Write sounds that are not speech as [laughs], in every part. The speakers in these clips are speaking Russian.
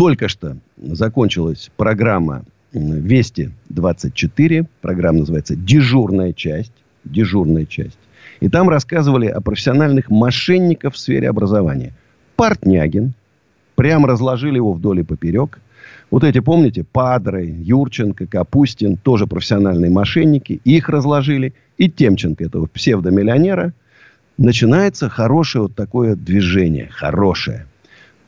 Только что закончилась программа «Вести-24». Программа называется «Дежурная часть». Дежурная часть. И там рассказывали о профессиональных мошенниках в сфере образования. Портнягин. Прям разложили его вдоль и поперек. Вот эти, помните, Падры, Юрченко, Капустин, тоже профессиональные мошенники. Их разложили. И Темченко, этого псевдомиллионера. Начинается хорошее вот такое движение. Хорошее.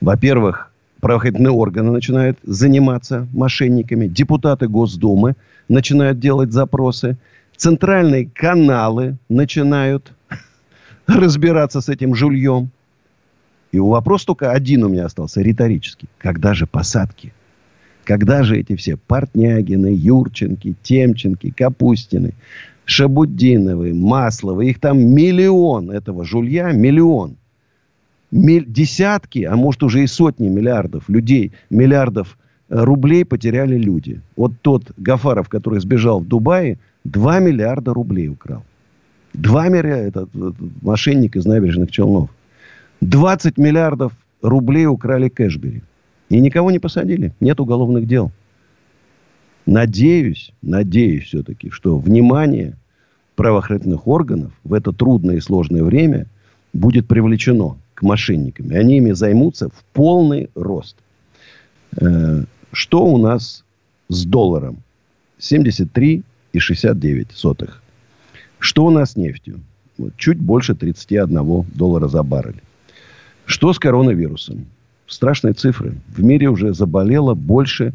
Во-первых, правоохранительные органы начинают заниматься мошенниками, депутаты Госдумы начинают делать запросы, центральные каналы начинают [laughs] разбираться с этим жульем. И вопрос только один у меня остался, риторический. Когда же посадки? Когда же эти все Портнягины, Юрченки, Темченки, Капустины, Шабудиновы, Масловы, их там миллион этого жулья, миллион десятки, а может уже и сотни миллиардов людей, миллиардов э, рублей потеряли люди. Вот тот Гафаров, который сбежал в Дубае, 2 миллиарда рублей украл. 2 миллиарда, этот, мошенник из набережных Челнов. 20 миллиардов рублей украли Кэшбери. И никого не посадили. Нет уголовных дел. Надеюсь, надеюсь все-таки, что внимание правоохранительных органов в это трудное и сложное время будет привлечено мошенниками. Они ими займутся в полный рост. Э, что у нас с долларом? 73,69 сотых. Что у нас с нефтью? Чуть больше 31 доллара за баррель. Что с коронавирусом? Страшные цифры. В мире уже заболело больше,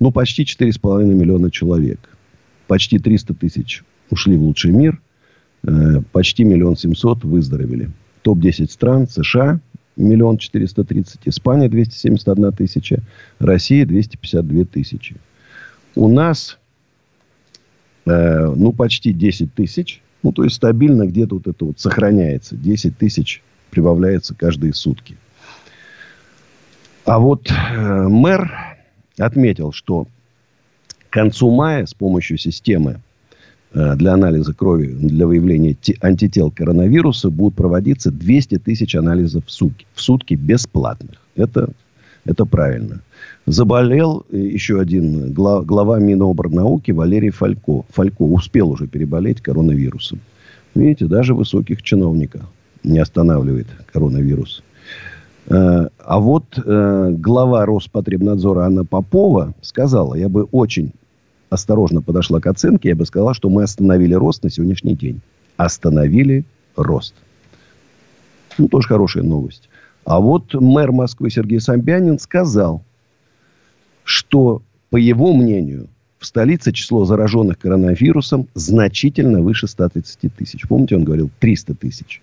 ну, почти 4,5 миллиона человек. Почти 300 тысяч ушли в лучший мир. Э, почти миллион семьсот выздоровели топ-10 стран, США, миллион четыреста тридцать, Испания 271 тысяча, Россия 252 тысячи. У нас, э, ну, почти 10 тысяч. Ну, то есть, стабильно где-то вот это вот сохраняется. 10 тысяч прибавляется каждые сутки. А вот э, мэр отметил, что к концу мая с помощью системы для анализа крови, для выявления антител коронавируса будут проводиться 200 тысяч анализов в сутки, в сутки бесплатных. Это, это правильно. Заболел э, еще один глава, глава Миноборнауки Валерий Фалько. Фалько успел уже переболеть коронавирусом. Видите, даже высоких чиновников не останавливает коронавирус. Э, а вот глава Роспотребнадзора Анна Попова сказала, я бы очень осторожно подошла к оценке, я бы сказала, что мы остановили рост на сегодняшний день. Остановили рост. Ну, тоже хорошая новость. А вот мэр Москвы Сергей Собянин сказал, что, по его мнению, в столице число зараженных коронавирусом значительно выше 130 тысяч. Помните, он говорил 300 тысяч.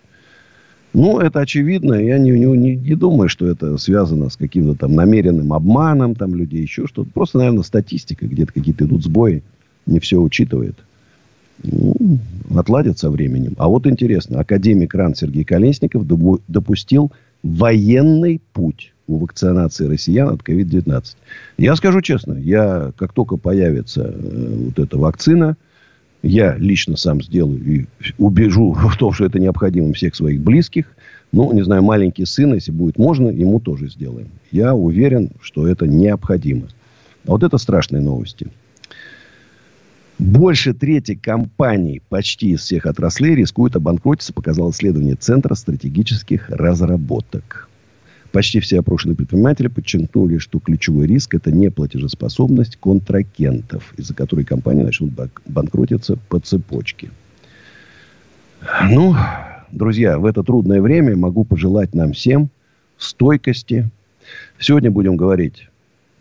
Ну, это очевидно. Я не, не, не думаю, что это связано с каким-то там намеренным обманом там людей, еще что-то. Просто, наверное, статистика, где-то какие-то идут сбои, не все учитывает. Ну, отладят со временем. А вот интересно, академик РАН Сергей Колесников допустил военный путь у вакцинации россиян от COVID-19. Я скажу честно, я, как только появится э, вот эта вакцина, я лично сам сделаю и убежу [laughs] в том, что это необходимо всех своих близких. Ну, не знаю, маленький сын, если будет можно, ему тоже сделаем. Я уверен, что это необходимо. А вот это страшные новости. Больше трети компаний почти из всех отраслей рискуют обанкротиться, показало исследование Центра стратегических разработок. Почти все опрошенные предприниматели подчеркнули, что ключевой риск – это неплатежеспособность контрагентов, из-за которой компании начнут банкротиться по цепочке. Ну, друзья, в это трудное время могу пожелать нам всем стойкости. Сегодня будем говорить,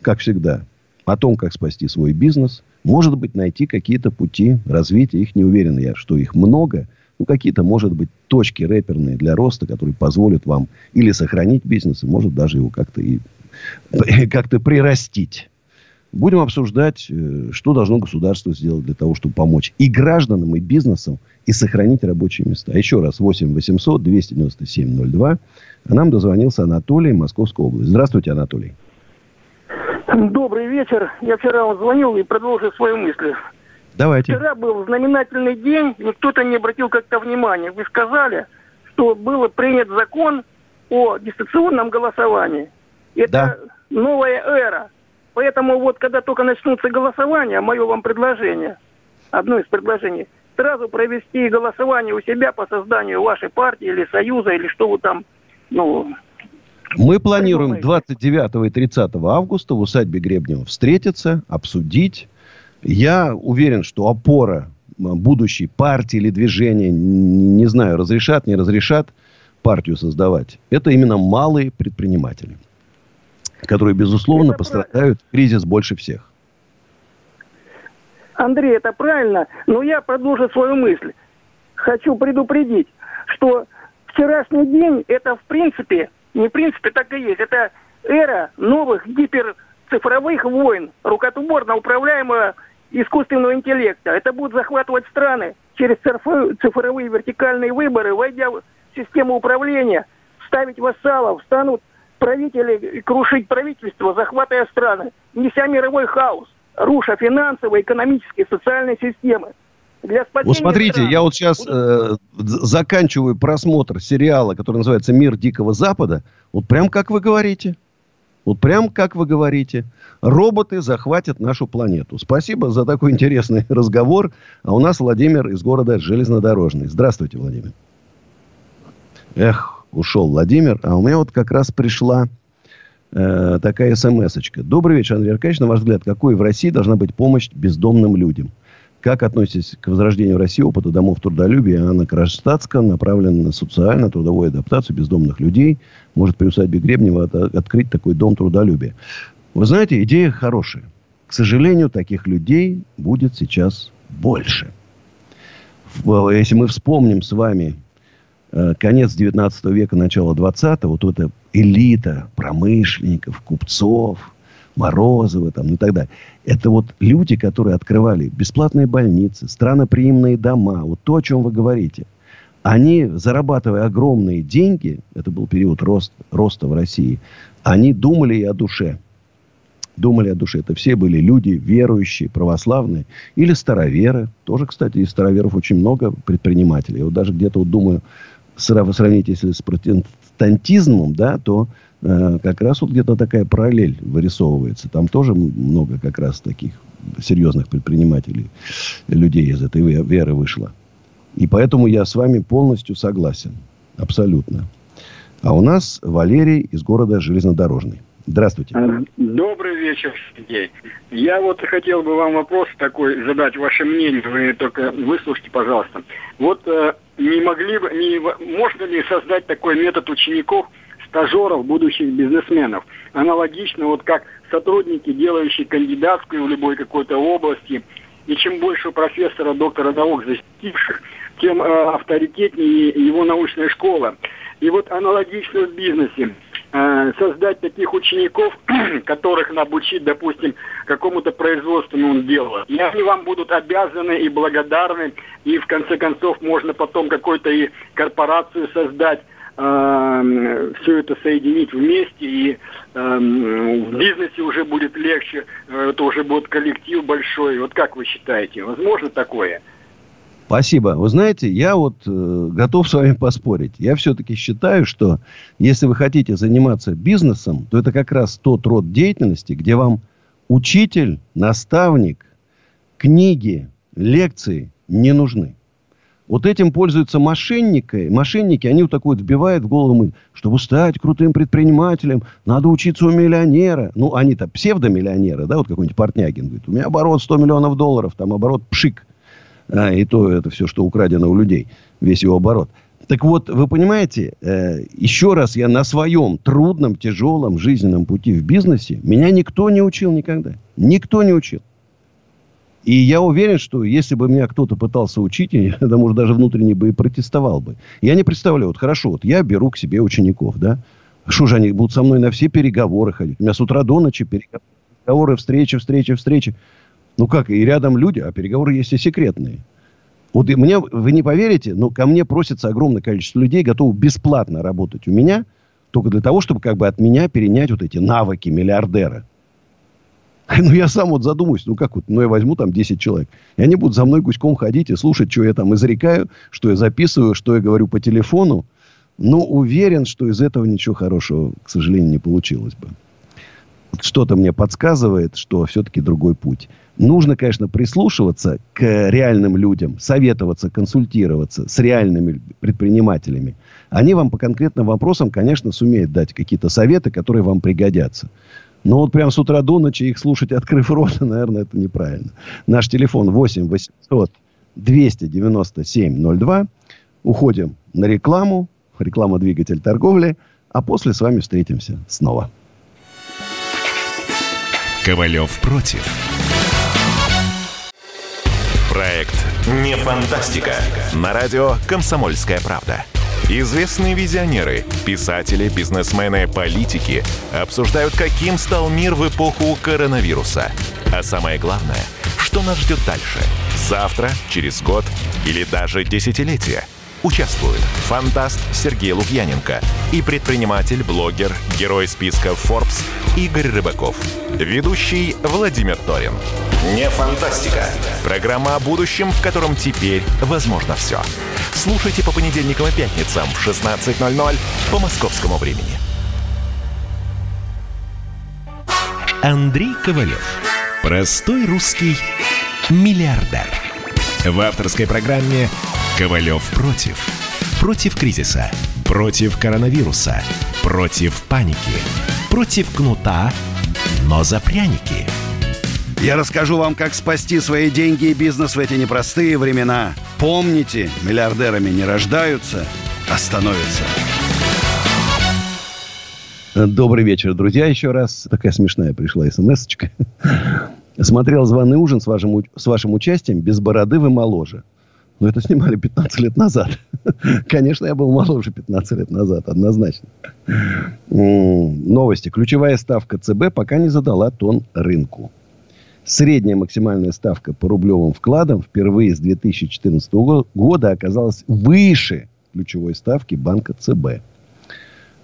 как всегда, о том, как спасти свой бизнес. Может быть, найти какие-то пути развития. Их не уверен я, что их много – ну, какие-то, может быть, точки рэперные для роста, которые позволят вам или сохранить бизнес, и может даже его как-то и [laughs] как-то прирастить. Будем обсуждать, э, что должно государство сделать для того, чтобы помочь и гражданам, и бизнесам, и сохранить рабочие места. Еще раз, 8 800 297 02. А нам дозвонился Анатолий, Московская область. Здравствуйте, Анатолий. Добрый вечер. Я вчера вам звонил и продолжил свою мысль. Давайте. Вчера был знаменательный день, но кто-то не обратил как-то внимания. Вы сказали, что был принят закон о дистанционном голосовании. Это да. новая эра. Поэтому вот когда только начнутся голосования, мое вам предложение, одно из предложений, сразу провести голосование у себя по созданию вашей партии или союза, или что вы там, ну... Мы планируем 29 и 30 августа в усадьбе Гребнева встретиться, обсудить. Я уверен, что опора будущей партии или движения, не знаю, разрешат, не разрешат партию создавать, это именно малые предприниматели которые, безусловно, это пострадают в кризис больше всех. Андрей, это правильно, но я продолжу свою мысль. Хочу предупредить, что вчерашний день это в принципе, не в принципе, так и есть. Это эра новых гиперцифровых войн, рукотворно управляемого искусственного интеллекта. Это будет захватывать страны через цифровые вертикальные выборы, войдя в систему управления, ставить вассалов, станут правители, крушить правительство, захватывая страны, неся мировой хаос, руша финансовые, экономические, социальные системы. Для вот смотрите, стран... я вот сейчас э, заканчиваю просмотр сериала, который называется «Мир Дикого Запада». Вот прям как вы говорите. Вот прям как вы говорите. Роботы захватят нашу планету. Спасибо за такой интересный [laughs] разговор. А у нас Владимир из города Железнодорожный. Здравствуйте, Владимир. Эх, ушел Владимир. А у меня вот как раз пришла э, такая смс -очка. Добрый вечер, Андрей Аркадьевич. На ваш взгляд, какой в России должна быть помощь бездомным людям? Как относитесь к возрождению России опыта домов трудолюбия? Анна Кронштадтская направлена на социально-трудовую адаптацию бездомных людей. Может при усадьбе Гребнева от, открыть такой дом трудолюбия. Вы знаете, идея хорошая. К сожалению, таких людей будет сейчас больше. Если мы вспомним с вами Э, конец 19 века, начало 20 вот эта элита промышленников, купцов, Морозова там, и так далее. Это вот люди, которые открывали бесплатные больницы, страноприимные дома, вот то, о чем вы говорите. Они, зарабатывая огромные деньги, это был период роста, роста в России, они думали и о душе. Думали о душе. Это все были люди верующие, православные или староверы. Тоже, кстати, из староверов очень много предпринимателей. Вот даже где-то вот думаю, сравнить, если с протестантизмом, да, то э, как раз вот где-то такая параллель вырисовывается. Там тоже много как раз таких серьезных предпринимателей, людей из этой веры вышло. И поэтому я с вами полностью согласен. Абсолютно. А у нас Валерий из города Железнодорожный. Здравствуйте. А, добрый вечер, Сергей. Я вот хотел бы вам вопрос такой задать, ваше мнение, вы только выслушайте, пожалуйста. Вот э, не могли бы, не, можно ли создать такой метод учеников, стажеров, будущих бизнесменов? Аналогично, вот как сотрудники, делающие кандидатскую в любой какой-то области, и чем больше профессора, доктора наук защитивших, тем э, авторитетнее его научная школа. И вот аналогично в бизнесе. Э, создать таких учеников, [clears throat] которых обучить, допустим, какому-то производственному делу. И они вам будут обязаны и благодарны, и в конце концов можно потом какую-то и корпорацию создать, э, все это соединить вместе, и э, в бизнесе уже будет легче, э, это уже будет коллектив большой. Вот как вы считаете, возможно такое? Спасибо. Вы знаете, я вот э, готов с вами поспорить. Я все-таки считаю, что если вы хотите заниматься бизнесом, то это как раз тот род деятельности, где вам учитель, наставник, книги, лекции не нужны. Вот этим пользуются мошенники. Мошенники, они вот такой вот вбивают в голову, чтобы стать крутым предпринимателем, надо учиться у миллионера. Ну, они-то псевдомиллионеры, да, вот какой-нибудь Портнягин говорит, у меня оборот 100 миллионов долларов, там оборот пшик. А, и то это все, что украдено у людей, весь его оборот. Так вот, вы понимаете, э, еще раз я на своем трудном, тяжелом жизненном пути в бизнесе, меня никто не учил никогда. Никто не учил. И я уверен, что если бы меня кто-то пытался учить, [laughs] я, да, может, даже внутренне бы и протестовал бы. Я не представляю, вот хорошо, вот я беру к себе учеников, да, Что же они будут со мной на все переговоры ходить? У меня с утра до ночи переговоры, встречи, встречи, встречи. Ну как, и рядом люди, а переговоры есть и секретные. Вот и мне, вы не поверите, но ко мне просится огромное количество людей, готовы бесплатно работать у меня, только для того, чтобы как бы от меня перенять вот эти навыки миллиардера. [laughs] Ну, я сам вот задумаюсь, ну, как вот, ну, я возьму там 10 человек. И они будут за мной гуськом ходить и слушать, что я там изрекаю, что я записываю, что я говорю по телефону. Ну, уверен, что из этого ничего хорошего, к сожалению, не получилось бы. Что-то мне подсказывает, что все-таки другой путь. Нужно, конечно, прислушиваться к реальным людям, советоваться, консультироваться с реальными предпринимателями. Они вам по конкретным вопросам, конечно, сумеют дать какие-то советы, которые вам пригодятся. Но вот прям с утра до ночи их слушать, [laughs] открыв рот, наверное, это неправильно. Наш телефон 8 800 297 02. Уходим на рекламу. Реклама «Двигатель торговли». А после с вами встретимся снова. Ковалев против. Проект «Не фантастика». На радио «Комсомольская правда». Известные визионеры, писатели, бизнесмены, политики обсуждают, каким стал мир в эпоху коронавируса. А самое главное, что нас ждет дальше? Завтра, через год или даже десятилетие – Участвуют фантаст Сергей Лукьяненко и предприниматель, блогер, герой списка Forbes Игорь Рыбаков. Ведущий Владимир Торин. Не фантастика. Программа о будущем, в котором теперь возможно все. Слушайте по понедельникам и пятницам в 16.00 по московскому времени. Андрей Ковалев. Простой русский миллиардер. В авторской программе Ковалев против. Против кризиса. Против коронавируса. Против паники. Против кнута, но за пряники. Я расскажу вам, как спасти свои деньги и бизнес в эти непростые времена. Помните, миллиардерами не рождаются, а становятся. Добрый вечер, друзья. Еще раз такая смешная пришла смс -очка. Смотрел «Званый ужин» с вашим, с вашим участием. Без бороды вы моложе. Но это снимали 15 лет назад. [laughs] Конечно, я был моложе 15 лет назад, однозначно. Новости. Ключевая ставка ЦБ пока не задала тон рынку. Средняя максимальная ставка по рублевым вкладам впервые с 2014 года оказалась выше ключевой ставки банка ЦБ.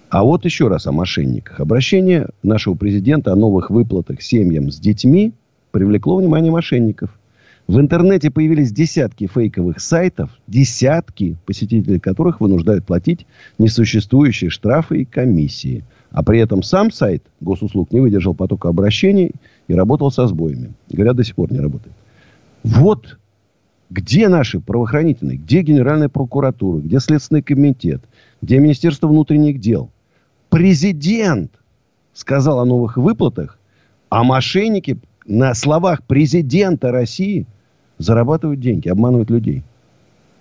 А вот еще раз о мошенниках. Обращение нашего президента о новых выплатах семьям с детьми привлекло внимание мошенников. В интернете появились десятки фейковых сайтов, десятки посетителей которых вынуждают платить несуществующие штрафы и комиссии. А при этом сам сайт госуслуг не выдержал потока обращений и работал со сбоями. Говорят, до сих пор не работает. Вот где наши правоохранительные, где Генеральная прокуратура, где Следственный комитет, где Министерство внутренних дел. Президент сказал о новых выплатах, а мошенники на словах президента России – зарабатывают деньги, обманывают людей.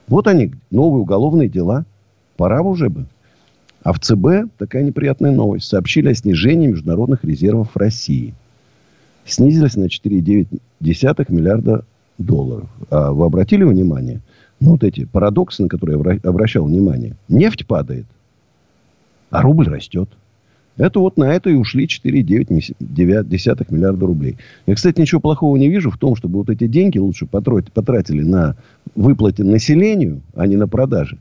Вот они, новые уголовные дела. Пора уже бы. А в ЦБ такая неприятная новость. Сообщили о снижении международных резервов России. Снизились на 4,9 миллиарда долларов. А вы обратили внимание? Ну, вот эти парадоксы, на которые я обращал внимание. Нефть падает, а рубль растет. Это вот на это и ушли 4,9 миллиарда рублей. Я, кстати, ничего плохого не вижу в том, чтобы вот эти деньги лучше потратили на выплате населению, а не на продажи.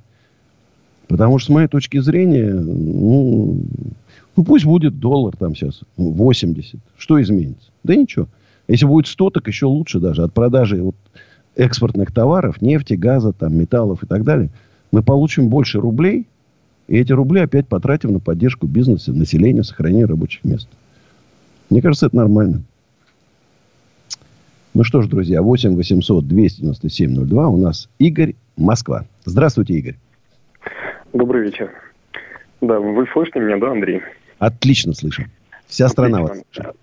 Потому что, с моей точки зрения, ну, ну пусть будет доллар там сейчас 80. Что изменится? Да ничего. Если будет 100, так еще лучше даже. От продажи вот экспортных товаров, нефти, газа, там, металлов и так далее, мы получим больше рублей, и эти рубли опять потратим на поддержку бизнеса, населения, сохранение рабочих мест. Мне кажется, это нормально. Ну что ж, друзья, 8 800 297 02. У нас Игорь, Москва. Здравствуйте, Игорь. Добрый вечер. Да, вы слышите меня, да, Андрей? Отлично слышим. Вся страна вас слышит.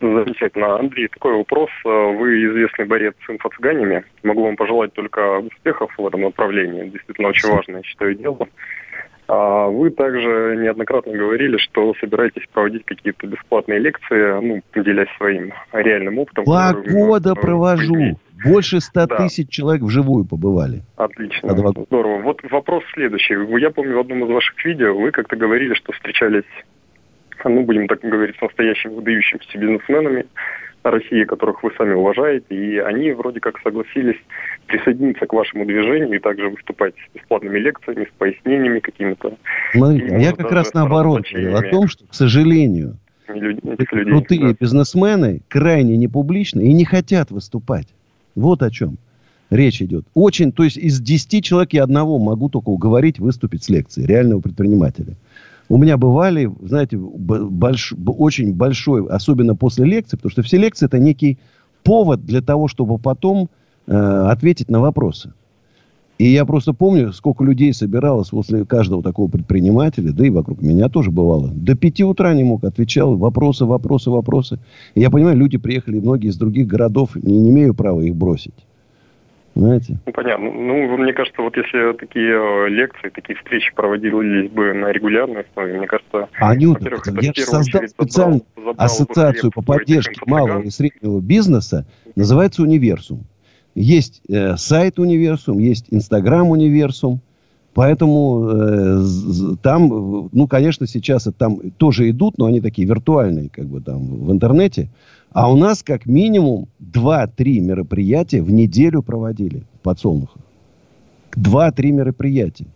Замечательно. Андрей, такой вопрос. Вы известный борец с инфо-цыганями. Могу вам пожелать только успехов в этом направлении. Действительно, очень важное, считаю, дело. А вы также неоднократно говорили, что собираетесь проводить какие-то бесплатные лекции, ну, делясь своим реальным опытом. Два года провожу. Больше 100 да. тысяч человек вживую побывали. Отлично. Здорово. Вот вопрос следующий. Я помню в одном из ваших видео вы как-то говорили, что встречались, ну, будем так говорить, с настоящими выдающимися бизнесменами России, которых вы сами уважаете, и они вроде как согласились присоединиться к вашему движению и также выступать с бесплатными лекциями, с пояснениями какими-то. Смотрите, я как раз наоборот говорил о том, что, к сожалению, людей, крутые бизнесмены крайне непубличны и не хотят выступать. Вот о чем речь идет. Очень, то есть из 10 человек я одного могу только уговорить выступить с лекцией реального предпринимателя. У меня бывали, знаете, больш, очень большой, особенно после лекции, потому что все лекции это некий повод для того, чтобы потом э, ответить на вопросы. И я просто помню, сколько людей собиралось после каждого такого предпринимателя, да и вокруг меня тоже бывало. До пяти утра не мог, отвечал вопросы, вопросы, вопросы. И я понимаю, люди приехали многие из других городов, не, не имею права их бросить. Знаете? Ну, понятно. Ну, мне кажется, вот если такие э, лекции, такие встречи проводились бы на регулярной основе, мне кажется... Анюта, я же создал специальную ассоциацию по поддержке малого и среднего бизнеса, называется «Универсум». Есть э, сайт Универсум, есть Инстаграм Универсум. Поэтому э, там, ну, конечно, сейчас там тоже идут, но они такие виртуальные, как бы там в интернете. А у нас как минимум 2-3 мероприятия в неделю проводили в подсолнухах. 2-3 мероприятия.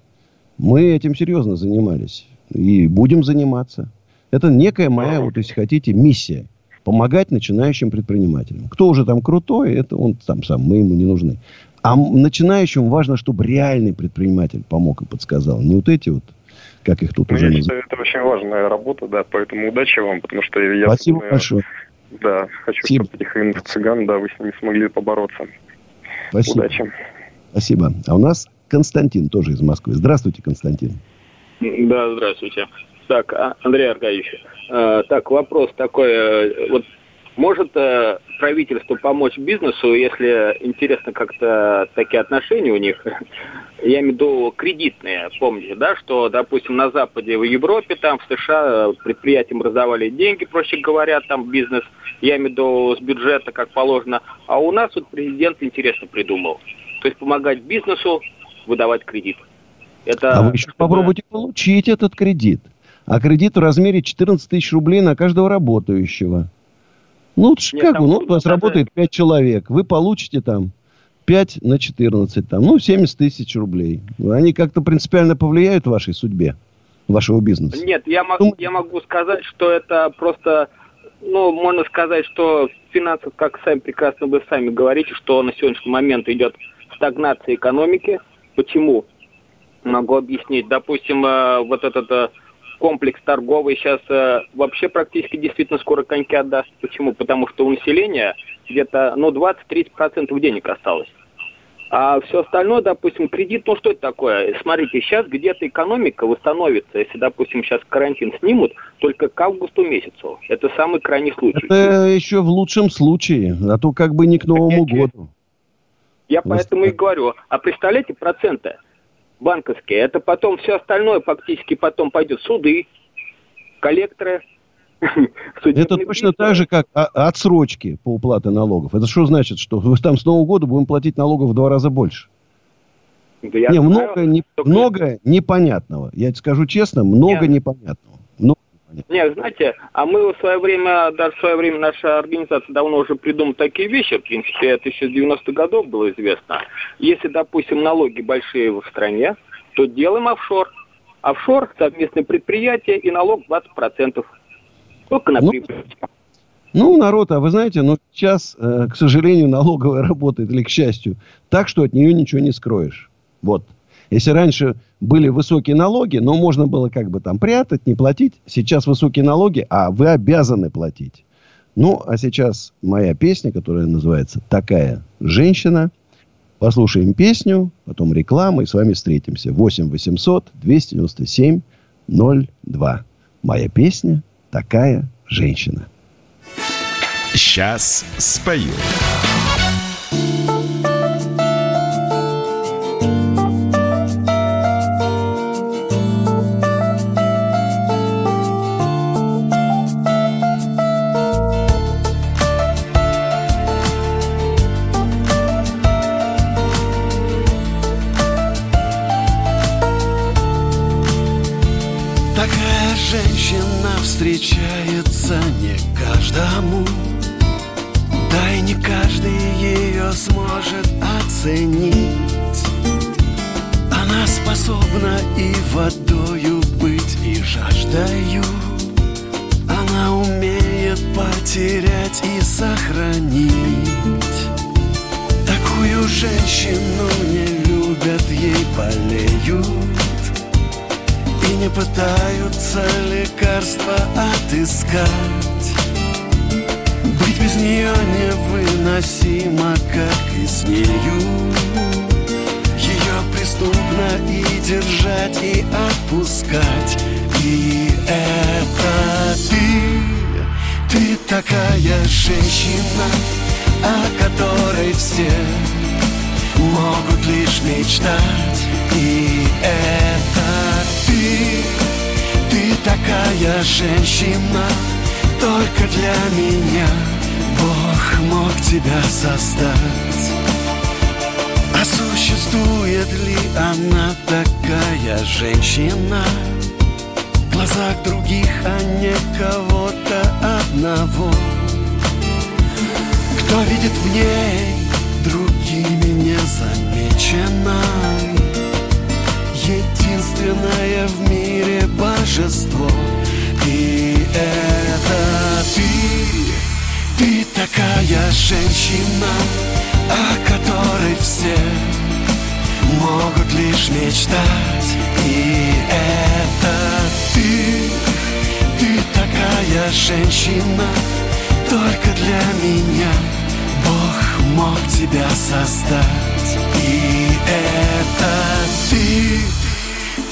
Мы этим серьезно занимались. И будем заниматься. Это некая моя, вот если хотите, миссия – помогать начинающим предпринимателям. Кто уже там крутой, это он там сам, мы ему не нужны. А начинающим важно, чтобы реальный предприниматель помог и подсказал. Не вот эти вот, как их тут ну, уже называют. Это очень важная работа, да, поэтому удачи вам, потому что я... Спасибо я, большое. Да, хочу, Спасибо. чтобы этих инфо-цыган, да, вы с ними смогли побороться. Спасибо. Удачи. Спасибо. А у нас Константин тоже из Москвы. Здравствуйте, Константин. Да, здравствуйте. Так, а, Андрей Аркадьевич, э, так, вопрос такой. Э, вот может э, правительство помочь бизнесу, если интересно как-то такие отношения у них? [laughs] Я имею в виду кредитные, помните, да, что, допустим, на Западе, в Европе, там, в США предприятиям раздавали деньги, проще говоря, там бизнес, я имею в виду с бюджета, как положено. А у нас вот президент интересно придумал. То есть помогать бизнесу выдавать кредит. Это, а вы еще попробуйте получить этот кредит а кредит в размере 14 тысяч рублей на каждого работающего. Ну, это Нет, как, ну, у вас работает 5 человек, вы получите там 5 на 14, там, ну, 70 тысяч рублей. Они как-то принципиально повлияют в вашей судьбе, вашего бизнеса? Нет, я, мог, ну, я могу сказать, что это просто, ну, можно сказать, что финансов, как сами прекрасно вы сами говорите, что на сегодняшний момент идет стагнация экономики. Почему? Могу объяснить. Допустим, э, вот этот э, комплекс торговый сейчас э, вообще практически действительно скоро коньки отдаст. Почему? Потому что у населения где-то ну, 20-30% денег осталось. А все остальное, допустим, кредит, ну что это такое? Смотрите, сейчас где-то экономика восстановится, если, допустим, сейчас карантин снимут, только к августу месяцу. Это самый крайний случай. Это еще в лучшем случае, а то как бы не к Новому году. Я поэтому и говорю. А представляете проценты? Банковские, это потом все остальное фактически потом пойдет суды, коллекторы. [laughs] Это точно так же, как отсрочки по уплате налогов. Это что значит, что там с Нового года будем платить налогов в два раза больше? Да не, много, не, много непонятного. Я тебе скажу честно, много Нет. непонятного. Нет, знаете, а мы в свое время, даже в свое время наша организация давно уже придумала такие вещи, в принципе, это еще с 90-х годов было известно. Если, допустим, налоги большие в стране, то делаем офшор. Офшор, совместное предприятие и налог 20%. Только на ну, прибыль. Ну, народ, а вы знаете, ну, сейчас, э, к сожалению, [laughs] налоговая работает, или к счастью, так, что от нее ничего не скроешь. Вот. Если раньше были высокие налоги, но можно было как бы там прятать, не платить, сейчас высокие налоги, а вы обязаны платить. Ну, а сейчас моя песня, которая называется «Такая женщина». Послушаем песню, потом реклама, и с вами встретимся. 8 800 297 02. Моя песня «Такая женщина». Сейчас спою. Оценить. Она способна и водою быть, и жаждою Она умеет потерять и сохранить. Такую женщину не любят, ей болеют. И не пытаются лекарства отыскать Быть без нее невыносимо, как и с нею. Ее преступно и держать, и отпускать. И это ты, ты такая женщина о которой все могут лишь мечтать. И это ты, ты такая женщина Только для меня. Бог мог тебя создать. А существует ли она такая женщина? В глазах других, а не кого-то одного. Кто видит в ней другими незамеченной Единственное в мире божество И это ты, ты такая женщина О которой все могут лишь мечтать. И это ты, ты такая женщина только для меня Бог мог тебя создать. И это ты,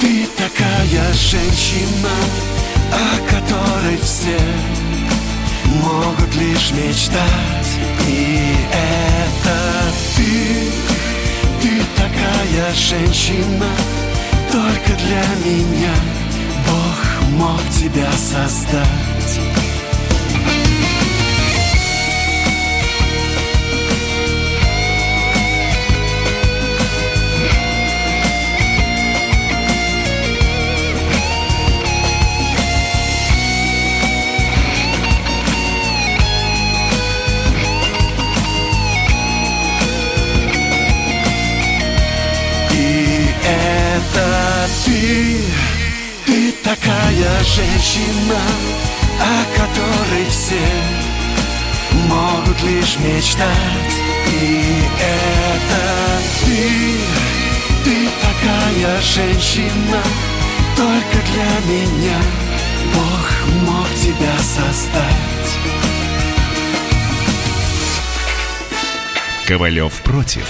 ты такая женщина О которой все могут лишь мечтать. И это ты, ты такая женщина Только для меня Бог мог тебя создать ты, ты такая женщина, о которой все могут лишь мечтать. И это ты, ты такая женщина, только для меня Бог мог тебя создать. Ковалев против.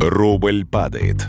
Рубль падает.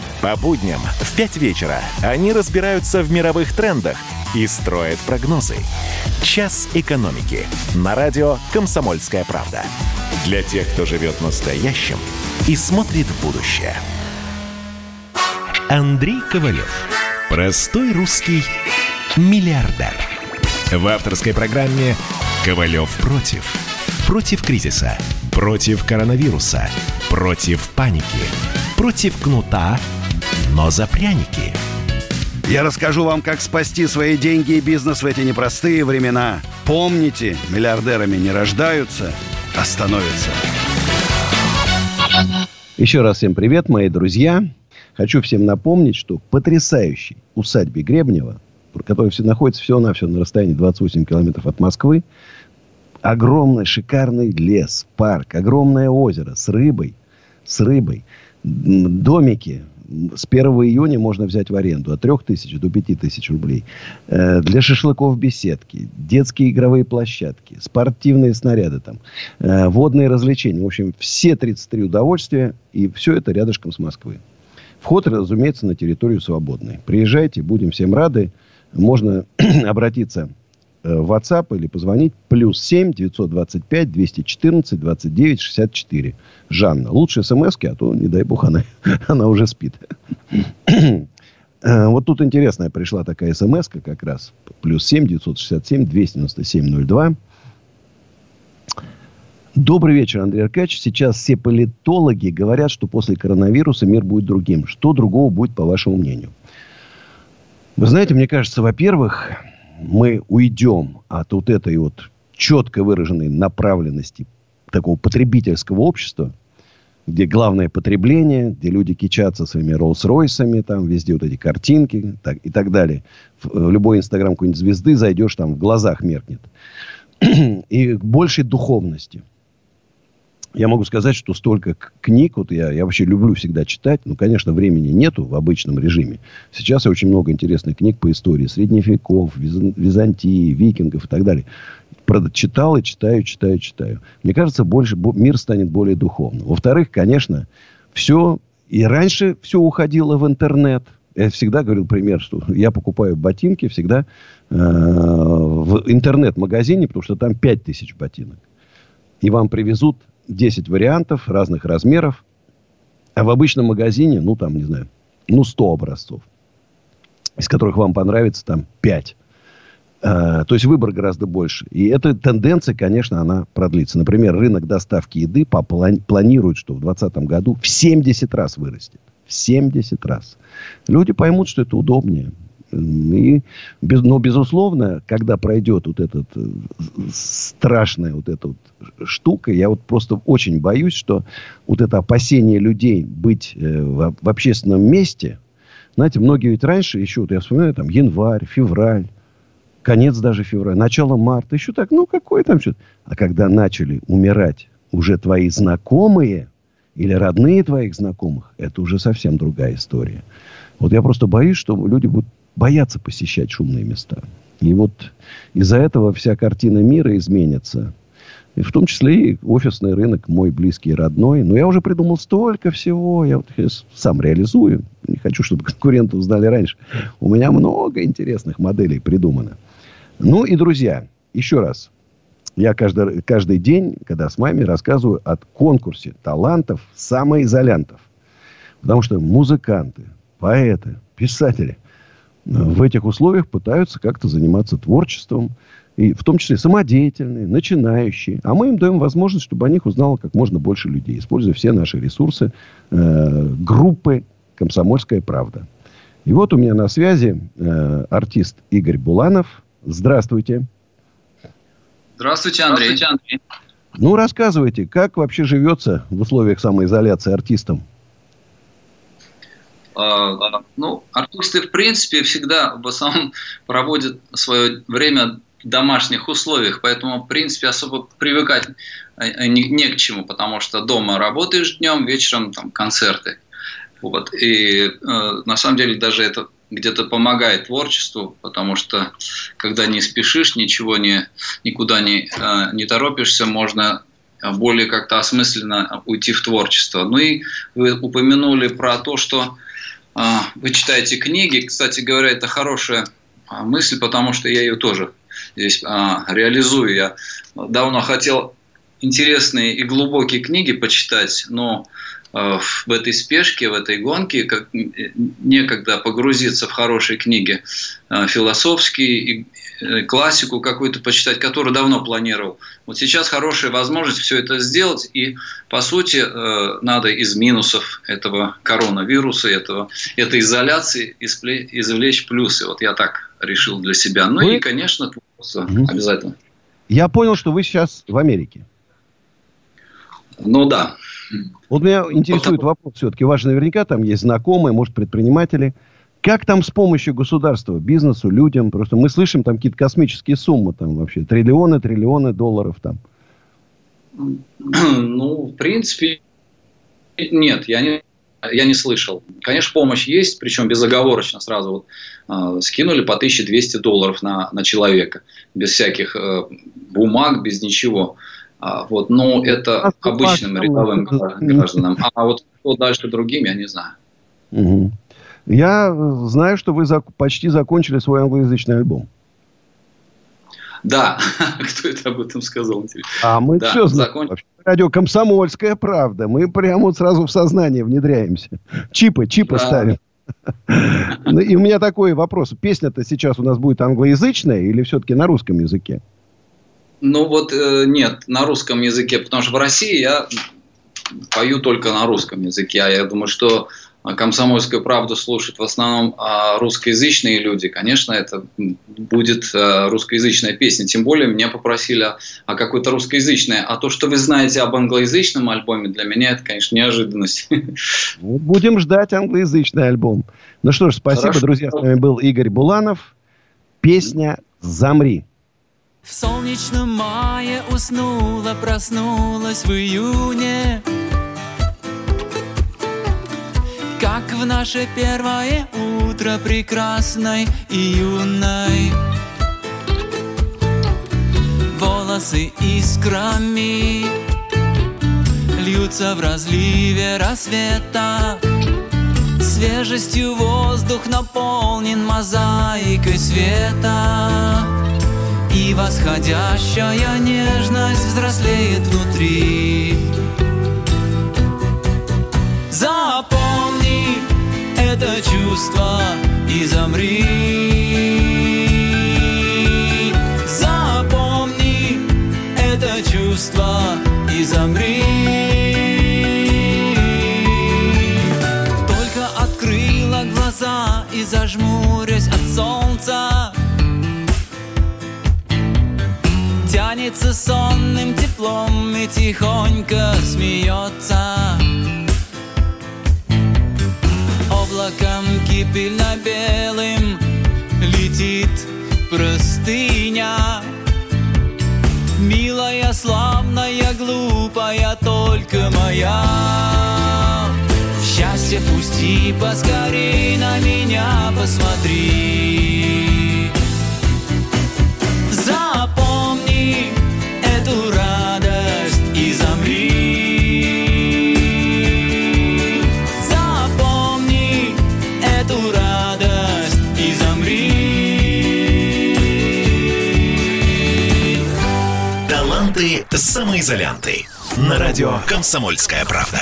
По будням в 5 вечера они разбираются в мировых трендах и строят прогнозы. «Час экономики» на радио «Комсомольская правда». Для тех, кто живет настоящим и смотрит в будущее. Андрей Ковалев. Простой русский миллиардер. В авторской программе «Ковалев против». Против кризиса, против коронавируса, против паники, против кнута, но за пряники – я расскажу вам, как спасти свои деньги и бизнес в эти непростые времена. Помните, миллиардерами не рождаются, а становятся. Еще раз всем привет, мои друзья. Хочу всем напомнить, что потрясающий усадьбе Гребнева, который все находится всего-навсего на расстоянии 28 километров от Москвы, огромный шикарный лес, парк, огромное озеро с рыбой, с рыбой, домики, с 1 июня можно взять в аренду от 3 тысяч до 5 тысяч рублей. Э, для шашлыков беседки, детские игровые площадки, спортивные снаряды там, э, водные развлечения. В общем, все 33 удовольствия. И все это рядышком с Москвой. Вход, разумеется, на территорию свободный. Приезжайте, будем всем рады. Можно [clears throat] обратиться WhatsApp или позвонить. Плюс 7 925 214 29 64. Жанна, лучше смс а то, не дай бог, она, [laughs] она уже спит. [clears throat] Э, вот тут интересная пришла такая смс как раз. Плюс 7 967 297 02. Добрый вечер, Андрей Аркадьевич. Сейчас все политологи говорят, что после коронавируса мир будет другим. Что другого будет, по вашему мнению? Вы знаете, мне кажется, во-первых, мы уйдем от вот этой вот четко выраженной направленности такого потребительского общества, где главное потребление, где люди кичатся своими Роллс-Ройсами, там везде вот эти картинки так, и так далее. В, в любой инстаграм какой-нибудь звезды зайдешь, там в глазах меркнет. [clears throat] и к большей духовности. Я могу сказать, что столько книг, вот я, я вообще люблю всегда читать, ну, конечно, времени нету в обычном режиме. Сейчас я очень много интересных книг по истории средних веков, Византии, викингов и так далее. Читал и читаю, читаю, читаю. Мне кажется, больше, мир станет более духовным. Во-вторых, конечно, все, и раньше все уходило в интернет. Я всегда говорил пример, что я покупаю ботинки всегда э, в интернет-магазине, потому что там 5000 ботинок. И вам привезут 10 вариантов разных размеров. А в обычном магазине, ну, там, не знаю, ну, 100 образцов. Из которых вам понравится там 5. А, то есть выбор гораздо больше. И эта тенденция, конечно, она продлится. Например, рынок доставки еды планирует, что в 2020 году в 70 раз вырастет. В 70 раз. Люди поймут, что это удобнее. И, без, но, безусловно, когда пройдет вот этот э, страшная вот эта вот штука, я вот просто очень боюсь, что вот это опасение людей быть э, в, в общественном месте, знаете, многие ведь раньше, еще, вот я вспоминаю, там, январь, февраль, конец даже февраля, начало марта, еще так, ну, какой там что-то. А когда начали умирать уже твои знакомые или родные твоих знакомых, это уже совсем другая история. Вот я просто боюсь, что люди будут боятся посещать шумные места. И вот из-за этого вся картина мира изменится. И в том числе и офисный рынок мой близкий, родной. Но я уже придумал столько всего. Я вот сам реализую. Не хочу, чтобы конкуренты узнали раньше. У меня много интересных моделей придумано. Ну и, друзья, еще раз. Я каждый, каждый день, когда с вами, рассказываю о конкурсе талантов самоизолянтов. Потому что музыканты, поэты, писатели – в этих условиях пытаются как-то заниматься творчеством, и в том числе самодеятельные, начинающие. А мы им даем возможность, чтобы о них узнало как можно больше людей, используя все наши ресурсы э, группы «Комсомольская правда». И вот у меня на связи э, артист Игорь Буланов. Здравствуйте. Здравствуйте, Андрей. Здравствуйте, Андрей. Ну, рассказывайте, как вообще живется в условиях самоизоляции артистам? А, ну, артисты, в принципе, всегда в основном [laughs] проводят свое время в домашних условиях, поэтому, в принципе, особо привыкать э, не, не к чему, потому что дома работаешь днем, вечером там концерты. Вот. И э, на самом деле даже это где-то помогает творчеству, потому что когда не спешишь, ничего не, никуда не, э, не торопишься, можно более как-то осмысленно уйти в творчество. Ну и вы упомянули про то, что а, вы читаете книги. Кстати говоря, это хорошая а, мысль, потому что я ее тоже здесь а, реализую. Я давно хотел интересные и глубокие книги почитать, но в этой спешке, в этой гонке, как некогда погрузиться в хорошие книги философские классику какую-то почитать, которую давно планировал. Вот сейчас хорошая возможность все это сделать, и по сути э, надо из минусов этого коронавируса, этого, этой изоляции извлечь плюсы. Вот я так решил для себя. Ну вы... и, конечно, творчество угу. обязательно. Я понял, что вы сейчас в Америке. Ну да. Вот меня интересует вопрос все-таки. У вас же наверняка там есть знакомые, может, предприниматели – как там с помощью государства, бизнесу, людям? Просто мы слышим там какие-то космические суммы, там вообще триллионы, триллионы долларов там. [clears throat] Ну, в принципе, нет, я не, я не слышал. Конечно, помощь есть, причем безоговорочно сразу вот, э, скинули по 1200 долларов на, на человека, без всяких э, бумаг, без ничего. А, вот, но это а обычным рядовым гражданам. А вот что дальше другим, я не знаю. Угу. Я знаю, что вы зак- почти закончили свой англоязычный альбом. Да, [laughs] кто это об этом сказал? А мы да, все. Закон... Радио «Комсомольская правда». Мы прямо вот сразу в сознание внедряемся. Чипы, чипы да. ставим. [laughs] Ну, и у меня такой вопрос. Песня-то сейчас у нас будет англоязычная или все-таки на русском языке? Ну вот э, нет, на русском языке, потому что в России я пою только на русском языке, а я думаю, что комсомольскую правду слушают в основном а, русскоязычные люди, конечно, это будет а, русскоязычная песня. Тем более меня попросили о какой-то русскоязычной. А то, что вы знаете об англоязычном альбоме, для меня это, конечно, неожиданность. Будем ждать англоязычный альбом. Ну что ж, спасибо, Хорошо. друзья. С вами был Игорь Буланов. Песня «Замри». В солнечном мае уснула, проснулась в июне. Как в наше первое утро прекрасной и юной. Волосы искрами Льются в разливе рассвета. Свежестью воздух наполнен мозаикой света. И восходящая нежность взрослеет внутри это чувство и замри. Запомни это чувство и замри. Только открыла глаза и зажмурясь от солнца Тянется сонным теплом и тихонько смеется облаком кипельно-белым Летит простыня. Милая, славная, глупая, только моя. Счастье пусти поскорей на меня посмотри самоизолянты. На радио «Комсомольская правда».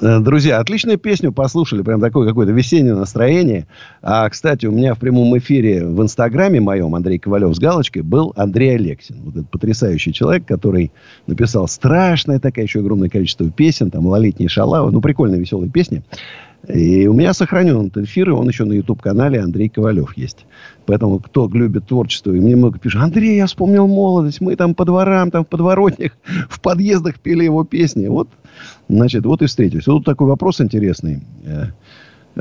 Э, друзья, отличную песню послушали. Прям такое какое-то весеннее настроение. А, кстати, у меня в прямом эфире в Инстаграме моем Андрей Ковалев с галочкой был Андрей Алексин. Вот этот потрясающий человек, который написал страшное такое еще огромное количество песен. Там «Малолетние шалавы». Ну, прикольные, веселые песни. И у меня сохранен этот эфир, и он еще на YouTube-канале Андрей Ковалев есть. Поэтому, кто любит творчество, и мне много пишут, Андрей, я вспомнил молодость, мы там по дворам, там в подворотнях, [laughs] в подъездах пели его песни. Вот, значит, вот и встретились. Вот такой вопрос интересный. Э, э,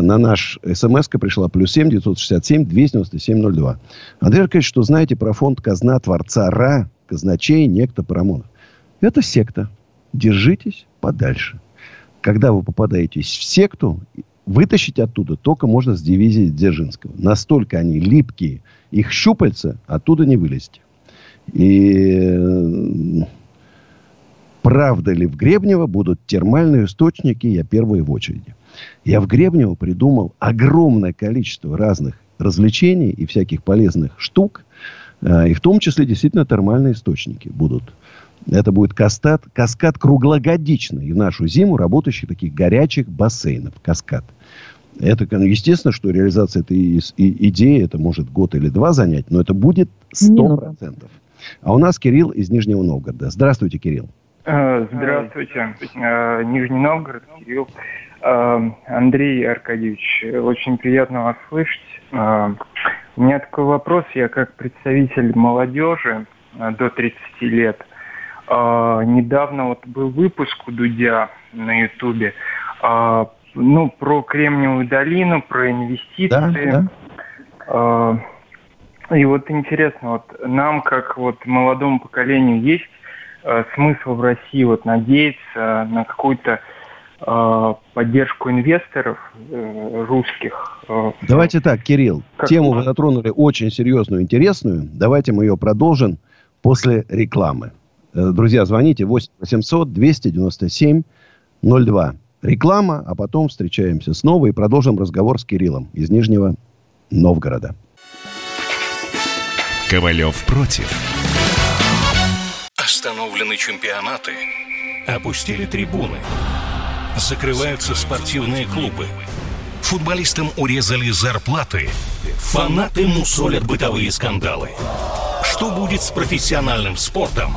на наш смс пришла плюс 7 967 297 02. Андрей Аркадьевич, что знаете про фонд казна Творца Ра, казначей, некто Парамонов? Это секта. Держитесь подальше когда вы попадаетесь в секту, вытащить оттуда только можно с дивизии Дзержинского. Настолько они липкие, их щупальца оттуда не вылезти. И правда ли в Гребнево будут термальные источники, я первый в очереди. Я в Гребнево придумал огромное количество разных развлечений и всяких полезных штук. А, и в том числе действительно термальные источники будут. Это будет каскад, каскад круглогодичный в нашу зиму работающих таких горячих бассейнов. Каскад. Это, естественно, что реализация этой идеи, это может год или два занять, но это будет 100%. А у нас Кирилл из Нижнего Новгорода. Здравствуйте, Кирилл. Э, здравствуйте. Э, Нижний Новгород, Кирилл. Э, Андрей Аркадьевич, очень приятно вас слышать. У меня такой вопрос. Я как представитель молодежи до 30 лет – а, недавно вот был выпуск у Дудя на Ютубе, а, ну, про Кремниевую долину, про инвестиции. Да, да. А, и вот интересно, вот нам, как вот молодому поколению, есть а, смысл в России вот надеяться на какую-то поддержку инвесторов э, русских. Э, Давайте так, Кирилл, как... тему вы затронули очень серьезную, интересную. Давайте мы ее продолжим после рекламы. Э, друзья, звоните 8 800 297 02. Реклама, а потом встречаемся снова и продолжим разговор с Кириллом из Нижнего Новгорода. Ковалев против. Остановлены чемпионаты. Опустили трибуны. Закрываются спортивные клубы. Футболистам урезали зарплаты. Фанаты мусолят бытовые скандалы. Что будет с профессиональным спортом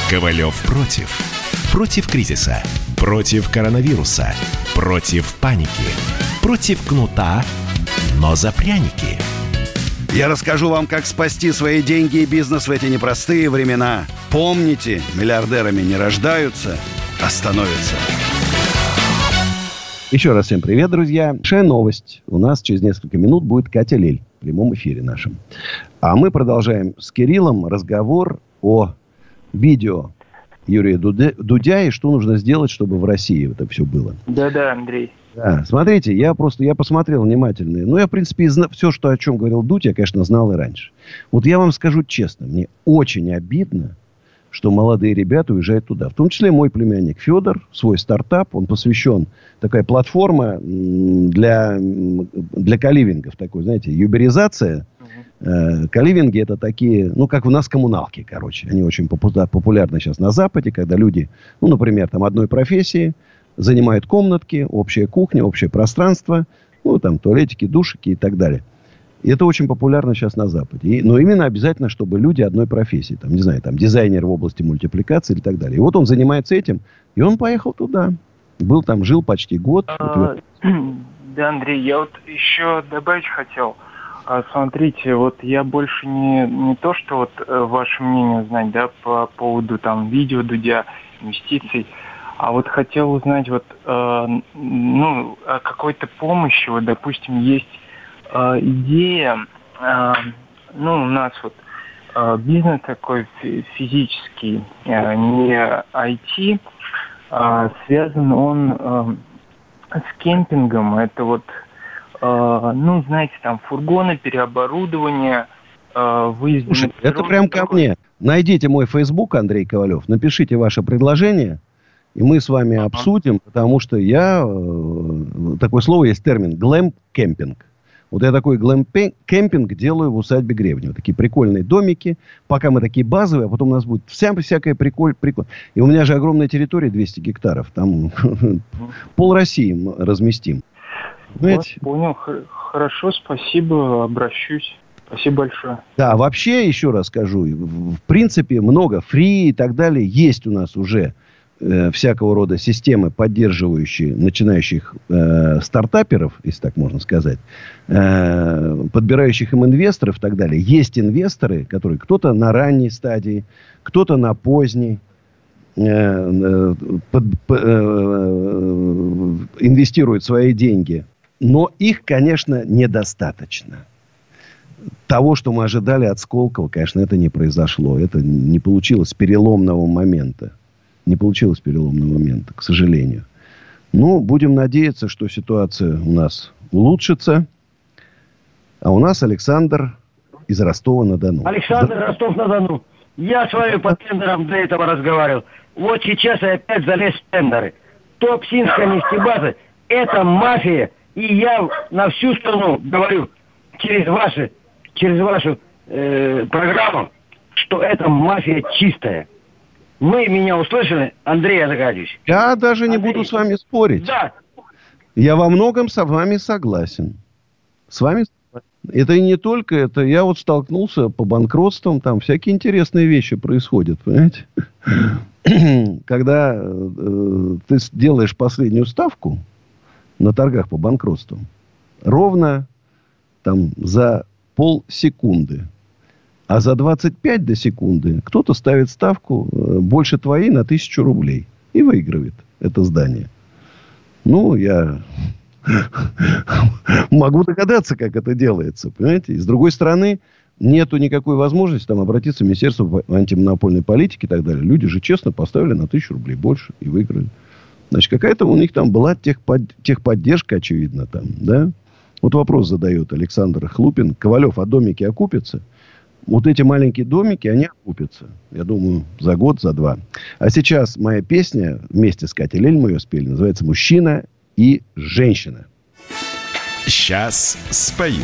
«Ковалев против». Против кризиса. Против коронавируса. Против паники. Против кнута, но за пряники. Я расскажу вам, как спасти свои деньги и бизнес в эти непростые времена. Помните, миллиардерами не рождаются, а становятся. Еще раз всем привет, друзья. Большая новость. У нас через несколько минут будет Катя Лель в прямом эфире нашем. А мы продолжаем с Кириллом разговор о видео Юрия Дудя, Дудя и что нужно сделать, чтобы в России это все было. Да-да, Андрей. Да, смотрите, я просто, я посмотрел внимательно. Ну, я, в принципе, зна- все, что, о чем говорил Дудь, я, конечно, знал и раньше. Вот я вам скажу честно, мне очень обидно, что молодые ребята уезжают туда. В том числе мой племянник Федор, свой стартап, он посвящен, такая платформа для, для каливингов, такой, знаете, юберизация. Э, Каливинги это такие, ну, как у нас коммуналки, короче. Они очень популярны сейчас на Западе, когда люди, ну, например, там одной профессии, занимают комнатки, общая кухня, общее пространство, ну, там, туалетики, душики и так далее. И это очень популярно сейчас на Западе. И, но именно обязательно, чтобы люди одной профессии. Там, не знаю, там, дизайнер в области мультипликации и так далее. И вот он занимается этим, и он поехал туда. Был там, жил почти год. А, [clears throat] да, Андрей, я вот еще добавить хотел. А, смотрите, вот я больше не, не то, что вот э, ваше мнение узнать, да, по поводу там видео Дудя, инвестиций, а вот хотел узнать вот, э, ну, о какой-то помощи, вот, допустим, есть э, идея, э, ну, у нас вот э, бизнес такой физический, э, не IT, э, связан он э, с кемпингом. Это вот, ну, знаете, там фургоны, переоборудование, э, выезд Слушай, это прям ко мне. Найдите мой Facebook, Андрей Ковалев, напишите ваше предложение, и мы с вами обсудим, потому что я... Э, такое слово есть термин глэм-кемпинг. Вот я такой глэм-кемпинг делаю в усадьбе Гребнева. Такие прикольные домики. Пока мы такие базовые, а потом у нас будет вся всякая приколь, приколь. И у меня же огромная территория, 200 гектаров. Там [laughs] пол России разместим. Вот, понял. Хорошо, спасибо. Обращусь. Спасибо большое. Да, вообще, еще раз скажу, в принципе, много фри и так далее есть у нас уже э, всякого рода системы, поддерживающие начинающих э, стартаперов, если так можно сказать, э, подбирающих им инвесторов и так далее. Есть инвесторы, которые кто-то на ранней стадии, кто-то на поздней, э, э, под, по, э, инвестируют свои деньги. Но их, конечно, недостаточно. Того, что мы ожидали от Сколково, конечно, это не произошло. Это не получилось переломного момента не получилось переломного момента, к сожалению. Ну, будем надеяться, что ситуация у нас улучшится. А у нас Александр из Ростова-на-Дону. Александр да. Ростов-на-Дону. Я с вами по тендерам для этого разговаривал. Вот сейчас я опять залез в тендеры. Топ-синская нефтебаза – это мафия. И я на всю страну говорю через ваши, через вашу э, программу, что это мафия чистая. Вы меня услышали, Андрей Аркадьевич? Я даже не Андрей. буду с вами спорить. Да. Я во многом с вами согласен. С вами это и не только это. Я вот столкнулся по банкротствам, там всякие интересные вещи происходят, понимаете? [clears throat] Когда э, ты делаешь последнюю ставку на торгах по банкротствам, ровно там за полсекунды а за 25 до секунды кто-то ставит ставку э, больше твоей на тысячу рублей. И выигрывает это здание. Ну, я [laughs] могу догадаться, как это делается. Понимаете? И с другой стороны, нету никакой возможности там обратиться в Министерство антимонопольной политики и так далее. Люди же честно поставили на тысячу рублей больше и выиграли. Значит, какая-то у них там была техпод... техподдержка, очевидно, там, да? Вот вопрос задает Александр Хлупин. Ковалев, а домики окупятся? Вот эти маленькие домики, они окупятся. Я думаю, за год, за два. А сейчас моя песня, вместе с Катей Лель мы ее спели, называется «Мужчина и женщина». Сейчас спою.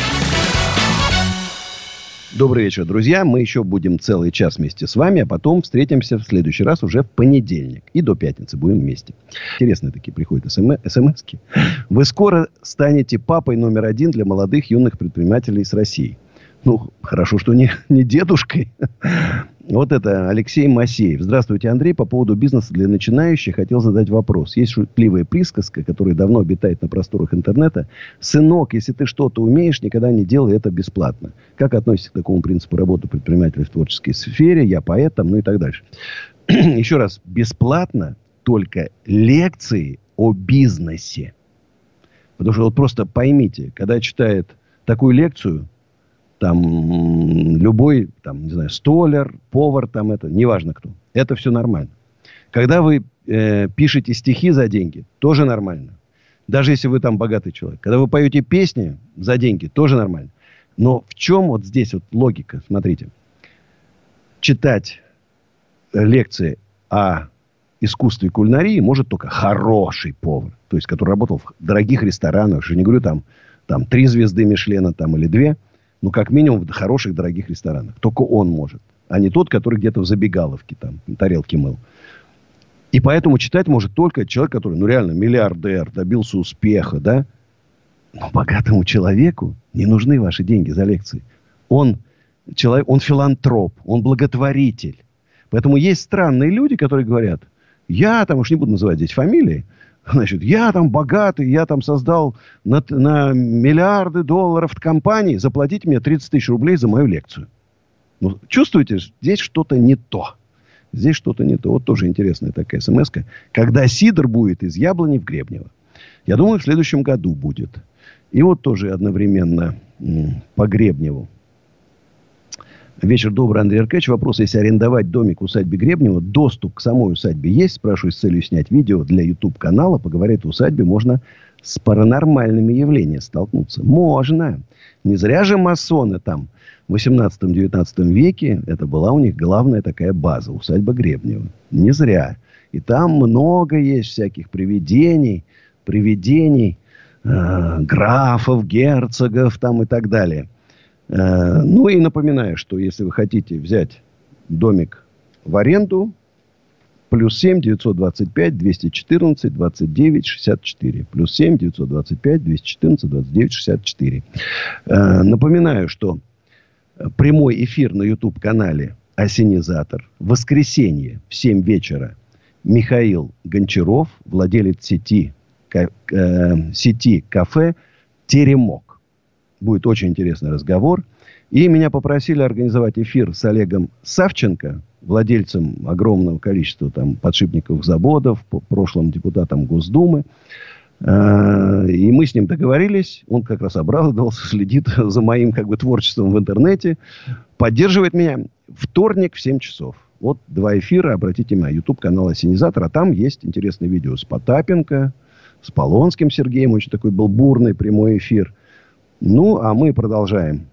Добрый вечер, друзья. Мы еще будем целый час вместе с вами, а потом встретимся в следующий раз уже в понедельник. И до пятницы будем вместе. Интересные такие приходят смс -ки. Вы скоро станете папой номер один для молодых юных предпринимателей с России. Ну, хорошо, что не, не дедушкой. Вот это Алексей Масеев. Здравствуйте, Андрей. По поводу бизнеса для начинающих хотел задать вопрос. Есть шутливая присказка, которая давно обитает на просторах интернета. Сынок, если ты что-то умеешь, никогда не делай это бесплатно. Как относитесь к такому принципу работы предпринимателя в творческой сфере? Я поэт, там, ну и так дальше. [clears throat] Еще раз. Бесплатно только лекции о бизнесе. Потому что вот просто поймите, когда читает такую лекцию, там любой, там, не знаю, столер, повар, там это, неважно кто. Это все нормально. Когда вы э, пишете стихи за деньги, тоже нормально. Даже если вы там богатый человек. Когда вы поете песни за деньги, тоже нормально. Но в чем вот здесь вот логика? Смотрите. Читать лекции о искусстве кулинарии может только хороший повар. То есть, который работал в дорогих ресторанах. Я не говорю там, там три звезды Мишлена там, или две – ну, как минимум, в хороших, дорогих ресторанах. Только он может. А не тот, который где-то в забегаловке там тарелки мыл. И поэтому читать может только человек, который, ну, реально миллиардер, добился успеха, да? Но богатому человеку не нужны ваши деньги за лекции. Он, человек, он филантроп, он благотворитель. Поэтому есть странные люди, которые говорят, я там, уж не буду называть здесь фамилии, Значит, я там богатый, я там создал на, на миллиарды долларов компании, заплатите мне 30 тысяч рублей за мою лекцию. Ну, чувствуете, здесь что-то не то. Здесь что-то не то. Вот тоже интересная такая смс -ка. Когда сидр будет из яблони в Гребнево. Я думаю, в следующем году будет. И вот тоже одновременно по Гребневу. Вечер добрый, Андрей Аркадьевич. Вопрос, если арендовать домик в усадьбе Гребнева, доступ к самой усадьбе есть? Спрашиваю с целью снять видео для YouTube-канала. Поговорить о усадьбе можно с паранормальными явлениями столкнуться. Можно. Не зря же масоны там в 18-19 веке, это была у них главная такая база, усадьба Гребнева. Не зря. И там много есть всяких привидений, привидений, э, графов, герцогов там и так далее – ну и напоминаю, что если вы хотите взять домик в аренду, плюс 7 925 214 29 64. Плюс 7 925 214 29 64. Напоминаю, что прямой эфир на YouTube-канале «Осенизатор» в воскресенье в 7 вечера Михаил Гончаров, владелец сети, э, сети кафе «Теремок» будет очень интересный разговор. И меня попросили организовать эфир с Олегом Савченко, владельцем огромного количества там, подшипников заводов, прошлым депутатом Госдумы. А, и мы с ним договорились. Он как раз обрадовался, [laughs] следит за моим как бы, творчеством в интернете. Поддерживает меня. Вторник в 7 часов. Вот два эфира. Обратите внимание. YouTube-канал «Осенизатор». А там есть интересное видео с Потапенко, с Полонским Сергеем. Очень такой был бурный прямой эфир. Ну, а мы продолжаем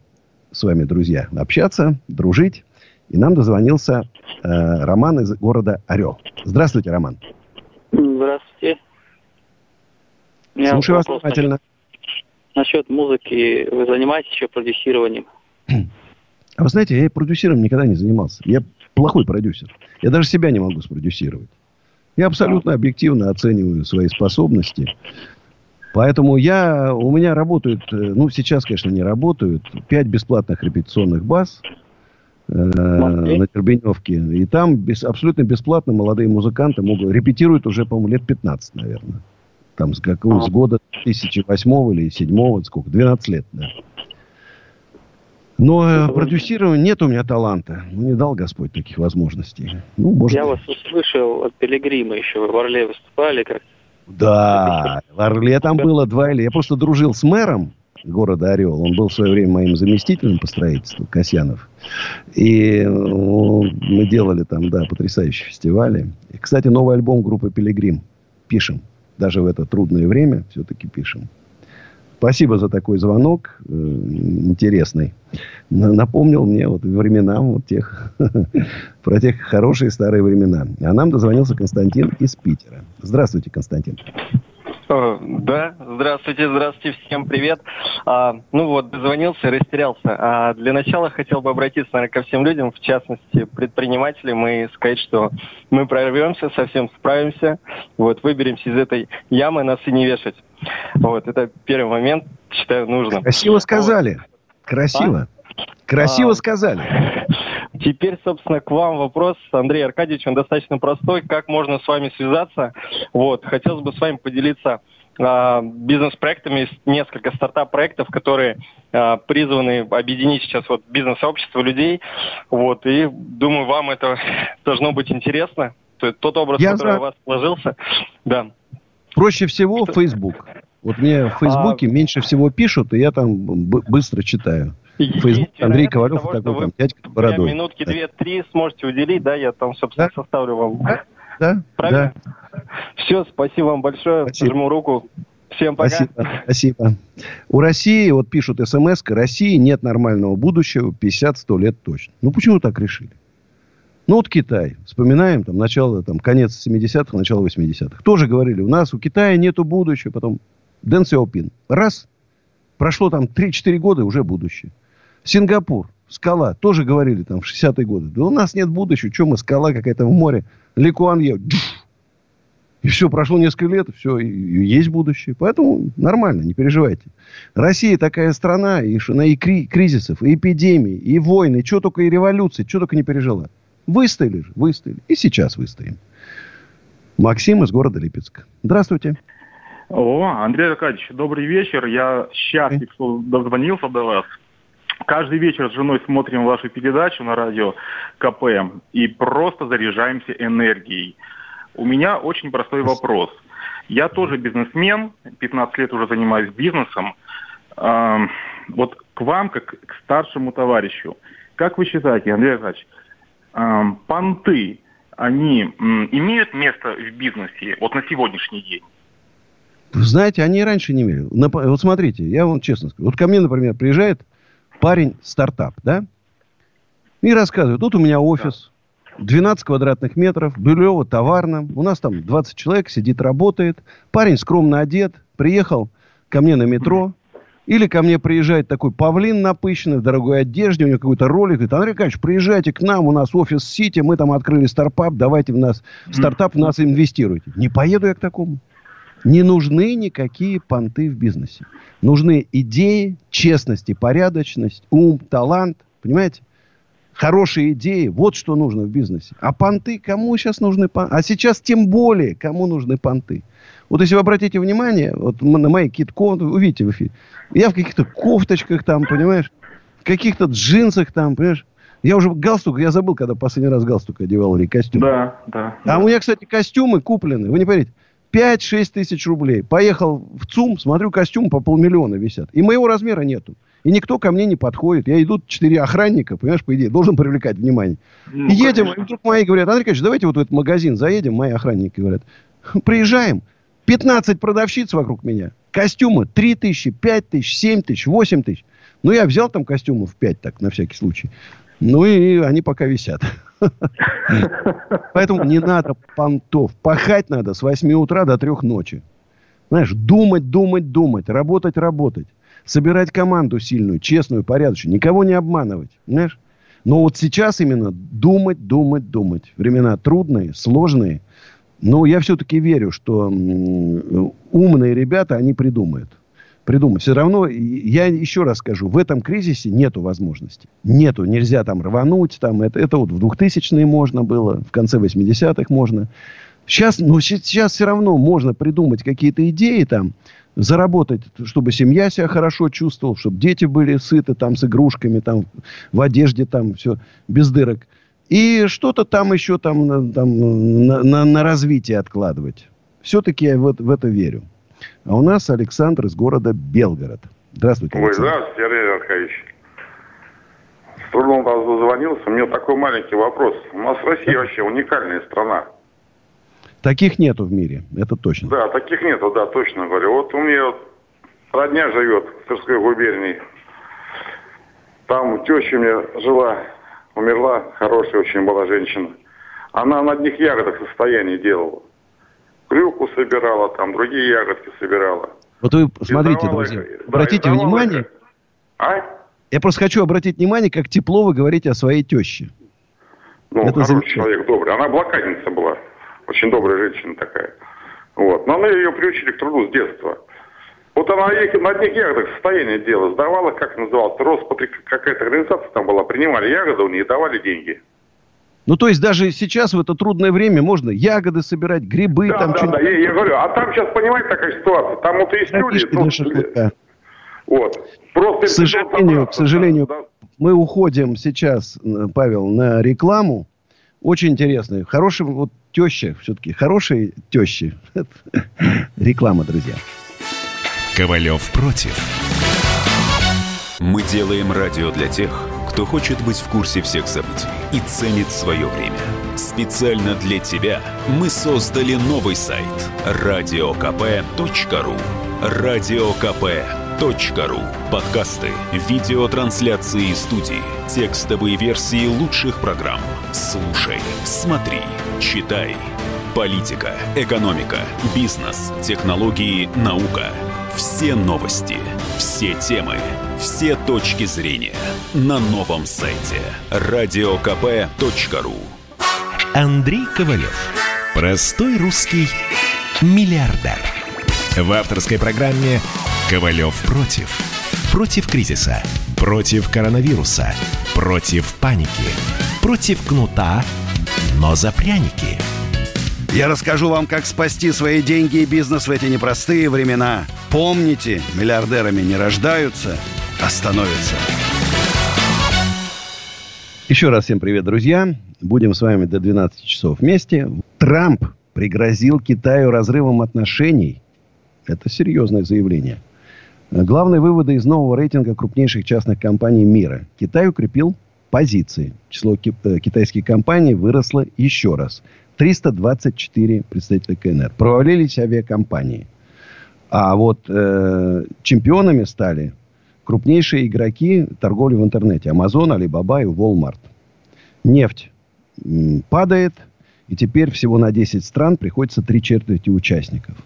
с вами, друзья, общаться, дружить. И нам дозвонился э, Роман из города Орел. Здравствуйте, Роман. Здравствуйте. Слушаю вас внимательно. Насчет музыки. Вы занимаетесь еще продюсированием? А вы знаете, я продюсером никогда не занимался. Я плохой продюсер. Я даже себя не могу спродюсировать. Я абсолютно объективно оцениваю свои способности. Поэтому я, у меня работают, э, ну, сейчас, конечно, не работают, пять бесплатных репетиционных баз э, на Тербеневке. И там без, абсолютно бесплатно молодые музыканты могут, репетируют уже, по-моему, лет 15, наверное. Там с какого, с года 2008 или 2007, сколько, 12 лет, да. Но э, продюсирование нет у меня таланта. Ну, не дал Господь таких возможностей. Ну, может Я вас услышал от Пилигрима еще. В Орле выступали как да, в Орле там было два или... Я просто дружил с мэром города Орел. Он был в свое время моим заместителем по строительству, Касьянов. И ну, мы делали там, да, потрясающие фестивали. И, кстати, новый альбом группы «Пилигрим» пишем. Даже в это трудное время все-таки пишем. Спасибо за такой звонок. Э, интересный. на- напомнил мне вот времена вот тех, [laughs] про тех хорошие старые времена. А нам дозвонился Константин из Питера. Здравствуйте, Константин. Э, Да, здравствуйте, здравствуйте, всем привет. А, ну вот, дозвонился, растерялся. А для начала хотел бы обратиться, наверное, ко всем людям, в частности, предпринимателям, и сказать, что мы прорвемся, совсем справимся, вот, выберемся из этой ямы, нас и не вешать. Вот, это первый момент, считаю, нужно. Красиво сказали. Красиво. Красиво А. сказали. Теперь, собственно, к вам вопрос, Андрей Аркадьевич, он достаточно простой. Как можно с вами связаться? Вот, хотелось бы с вами поделиться а, бизнес-проектами, Есть несколько стартап-проектов, которые а, призваны объединить сейчас вот бизнес-сообщество людей. Вот, и думаю, вам это должно быть интересно. То есть тот образ, Я который за- у вас сложился. Да. Проще всего Facebook. Вот мне А. в Фейсбуке меньше всего пишут, и я там быстро читаю. Фейсбук Андрей Ковалев, того, такой что там дядька бородой. минутки две-три сможете уделить, да, я там, собственно, составлю вам. Да, Правильно? Все, спасибо вам большое. Жму руку. Всем пока. Спасибо, спасибо. У России, вот пишут смс России нет нормального будущего 50-100 лет точно. Ну, почему так решили? Ну, вот Китай. Вспоминаем, там, начало, там, конец 70-х, начало 80-х. Тоже говорили, у нас у Китая нету будущего. Потом Дэн Сяопин. Раз. Прошло там 3-4 года, уже будущее. Сингапур. Скала. Тоже говорили там в 60-е годы. Да у нас нет будущего. Что мы, скала какая-то в море. Ли Куан Е. Джуф. И все, прошло несколько лет, все, и, есть будущее. Поэтому нормально, не переживайте. Россия такая страна, и, и кри- кризисов, и эпидемий, и войны, и что только, и революции, что только не пережила. Выстояли же, выстояли. И сейчас выстоим. Максим из города Липецк. Здравствуйте. О, Андрей Аркадьевич, добрый вечер. Я счастлив, что дозвонился до вас. Каждый вечер с женой смотрим вашу передачу на радио КП и просто заряжаемся энергией. У меня очень простой вопрос. Я тоже бизнесмен, 15 лет уже занимаюсь бизнесом. Ам, Вот к вам, как к старшему товарищу, как вы считаете, Андрей Аркадьевич, понты, они имеют место в бизнесе вот на сегодняшний день? Знаете, они раньше не имели. Вот смотрите, я вам честно скажу. Вот ко мне, например, приезжает парень стартап, да? И рассказывает, тут у меня офис, 12 квадратных метров, Бюлево, товарно. У нас там 20 человек сидит, работает. Парень скромно одет, приехал ко мне на метро. Или ко мне приезжает такой павлин напыщенный в дорогой одежде, у него какой-то ролик, говорит, Андрей Аркадьевич, приезжайте к нам, у нас офис Сити, мы там открыли стартап, давайте в нас, в стартап в нас инвестируйте. Не поеду я к такому. Не нужны никакие понты в бизнесе. Нужны идеи, честность и порядочность, ум, талант. Понимаете? Хорошие идеи. Вот что нужно в бизнесе. А понты, кому сейчас нужны понты? А сейчас тем более, кому нужны понты. Вот если вы обратите внимание, вот на мои кофты, увидите в эфире, я в каких-то кофточках там, понимаешь, в каких-то джинсах там, понимаешь. Я уже галстук, я забыл, когда последний раз галстук одевал или костюм. Да, да. А у меня, кстати, костюмы куплены, вы не поверите, 5-6 тысяч рублей. Поехал в ЦУМ, смотрю, костюмы по полмиллиона висят. И моего размера нету. И никто ко мне не подходит. Я идут четыре охранника, понимаешь, по идее, должен привлекать внимание. Ну, и едем, конечно. и вдруг мои говорят, Андрей Ильич, давайте вот в этот магазин заедем, мои охранники говорят. Приезжаем, 15 продавщиц вокруг меня. Костюмы 3 тысячи, 5 тысяч, 7 тысяч, 8 тысяч. Ну, я взял там костюмов 5, так, на всякий случай. Ну, и они пока висят. [laughs] Поэтому не надо понтов. Пахать надо с 8 утра до 3 ночи. Знаешь, думать, думать, думать, работать, работать. Собирать команду сильную, честную, порядочную. Никого не обманывать. Знаешь? Но вот сейчас именно думать, думать, думать. Времена трудные, сложные. Но я все-таки верю, что умные ребята, они придумают. Придумают. Все равно, я еще раз скажу, в этом кризисе нету возможности. Нету. Нельзя там рвануть. Там, это, это вот в 2000-е можно было, в конце 80-х можно. Сейчас, ну, сейчас все равно можно придумать какие-то идеи там, заработать, чтобы семья себя хорошо чувствовала, чтобы дети были сыты там с игрушками, там, в одежде там все без дырок. И что-то там еще там, на- там, на, на- на развитие откладывать. Все-таки я в, это- в это верю. А у нас Александр из города Белгород. Здравствуйте, Ой, Александр. здравствуйте, Андрей Аркадьевич. С трудом вас дозвонился. У меня такой маленький вопрос. У нас Россия вообще уникальная страна. Таких нету в мире, это точно. Да, таких нету, да, точно говорю. Вот у меня вот родня живет в Тверской губернии. Там теща у меня жила, умерла, хорошая очень была женщина. Она на одних ягодах состояние делала. Клюку собирала, там другие ягодки собирала. Вот вы смотрите, Издавала друзья, да, обратите внимание, их. А? я просто хочу обратить внимание, как тепло вы говорите о своей теще. Ну, Это хороший человек, добрый. Она блокадница была. Очень добрая женщина такая. Вот. Но мы ее приучили к труду с детства. Вот она на одних ягодах состояние дела сдавала, как называлось, Роспотри, какая-то организация там была, принимали ягоды у нее и давали деньги. Ну, то есть даже сейчас, в это трудное время, можно ягоды собирать, грибы, Да, там да, да, я, я говорю, а там сейчас, понимаете, такая ситуация, там вот есть люди, ну, шашлыка. вот, просто... К сожалению, к сожалению, мы уходим сейчас, Павел, на рекламу. Очень интересно. Хороший вот теща, все-таки хорошие тещи. [laughs] Реклама, друзья. Ковалев против. Мы делаем радио для тех, кто хочет быть в курсе всех событий и ценит свое время. Специально для тебя мы создали новый сайт радиокп.ру радиокп.ру Подкасты, видеотрансляции студии, текстовые версии лучших программ. Слушай, смотри, читай. Политика, экономика, бизнес, технологии, наука. Все новости, все темы, все точки зрения на новом сайте радиокп.ру Андрей Ковалев. Простой русский миллиардер. В авторской программе «Ковалев против». Против кризиса, против коронавируса, против паники, против кнута, но за пряники. Я расскажу вам, как спасти свои деньги и бизнес в эти непростые времена. Помните, миллиардерами не рождаются, а становятся. Еще раз всем привет, друзья. Будем с вами до 12 часов вместе. Трамп пригрозил Китаю разрывом отношений. Это серьезное заявление. Главные выводы из нового рейтинга крупнейших частных компаний мира. Китай укрепил позиции. Число э, китайских компаний выросло еще раз. 324 представителя КНР. Провалились авиакомпании. А вот э, чемпионами стали крупнейшие игроки торговли в интернете. Amazon, Alibaba и Walmart. Нефть м, падает. И теперь всего на 10 стран приходится три четверти участников.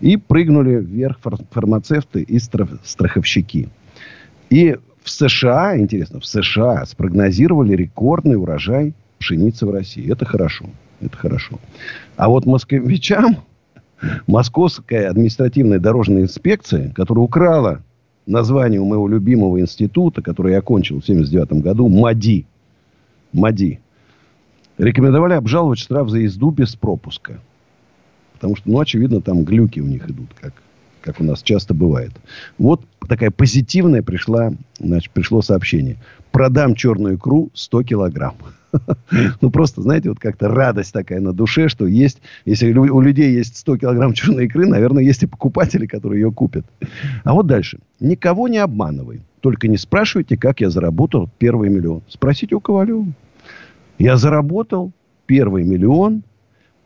И прыгнули вверх фар- фармацевты и стра- страховщики. И в США, интересно, в США спрогнозировали рекордный урожай пшеницы в России. Это хорошо. Это хорошо. А вот москвичам [laughs] Московская административная дорожная инспекция, которая украла название у моего любимого института, который я окончил в 79 году, МАДИ. МАДИ. Рекомендовали обжаловать штраф за езду без пропуска. Потому что, ну, очевидно, там глюки у них идут, как, как у нас часто бывает. Вот такая позитивная пришла, значит, пришло сообщение. Продам черную икру 100 килограмм. [laughs] Ну, просто, знаете, вот как-то радость такая на душе, что есть, если у людей есть 100 килограмм [laughs] черной икры, наверное, есть и покупатели, которые ее купят. А вот дальше. Никого не обманывай. Только не спрашивайте, как я заработал первый миллион. Спросите у Ковалева. Я заработал первый миллион,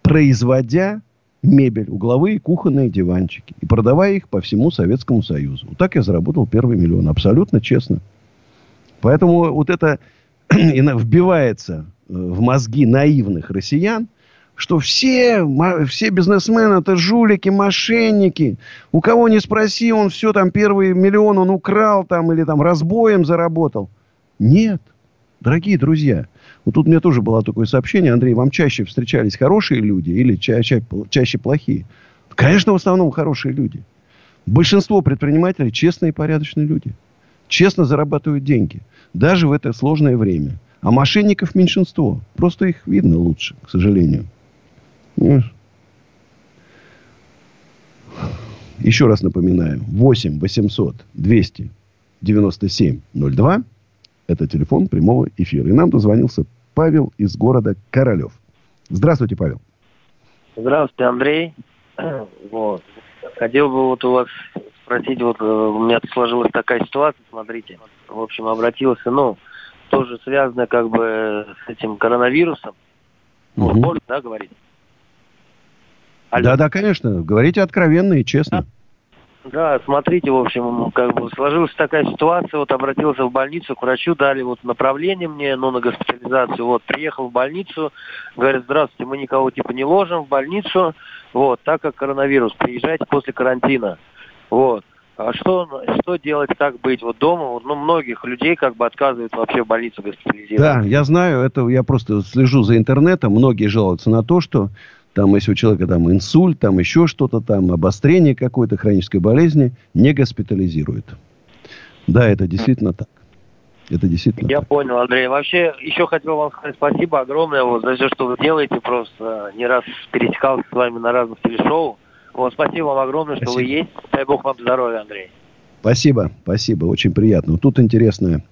производя мебель, угловые кухонные диванчики. И продавая их по всему Советскому Союзу. Вот так я заработал первый миллион. Абсолютно честно. Поэтому вот это и вбивается э, в мозги наивных россиян, что все, все бизнесмены это жулики, мошенники. У кого не спроси, он все там первый миллион он украл там или там разбоем заработал. Нет, дорогие друзья. Вот тут у меня тоже было такое сообщение. Андрей, вам чаще встречались хорошие люди или ча- ча- чаще плохие? Конечно, в основном хорошие люди. Большинство предпринимателей честные и порядочные люди. Честно зарабатывают деньги. Даже в это сложное время. А мошенников меньшинство. Просто их видно лучше, к сожалению. Еще раз напоминаю. 8 800 200 97 02. Это телефон прямого эфира. И нам дозвонился Павел из города Королев. Здравствуйте, Павел. Здравствуйте, Андрей. Вот. Хотел бы вот у вас спросить, вот э, у меня сложилась такая ситуация, смотрите. В общем, обратился, ну, тоже связано как бы с этим коронавирусом. Мгм. можно, да, говорить? Да, да, конечно. Говорите откровенно и честно. Да, смотрите, в общем, как бы сложилась такая ситуация, вот обратился в больницу, к врачу дали вот направление мне, ну, на госпитализацию, вот, приехал в больницу, говорят, здравствуйте, мы никого типа не ложим в больницу, вот, так как коронавирус, приезжайте после карантина, вот. А что, что делать, как быть? Вот дома, вот, ну, многих людей как бы отказывают вообще в больницу госпитализировать. Да, я знаю, это я просто слежу за интернетом. Многие жалуются на то, что там, если у человека там инсульт, там еще что-то там, обострение какой-то хронической болезни, не госпитализируют. Да, это действительно так. Это действительно Я так. понял, Андрей. Вообще, еще хотел вам сказать спасибо огромное вот, за все, что вы делаете. Просто не раз пересекался с вами на разных телешоу. Вот, спасибо вам огромное, что вы есть. Дай бог вам здоровья, Андрей. Спасибо, спасибо, очень приятно. Вот тут интересное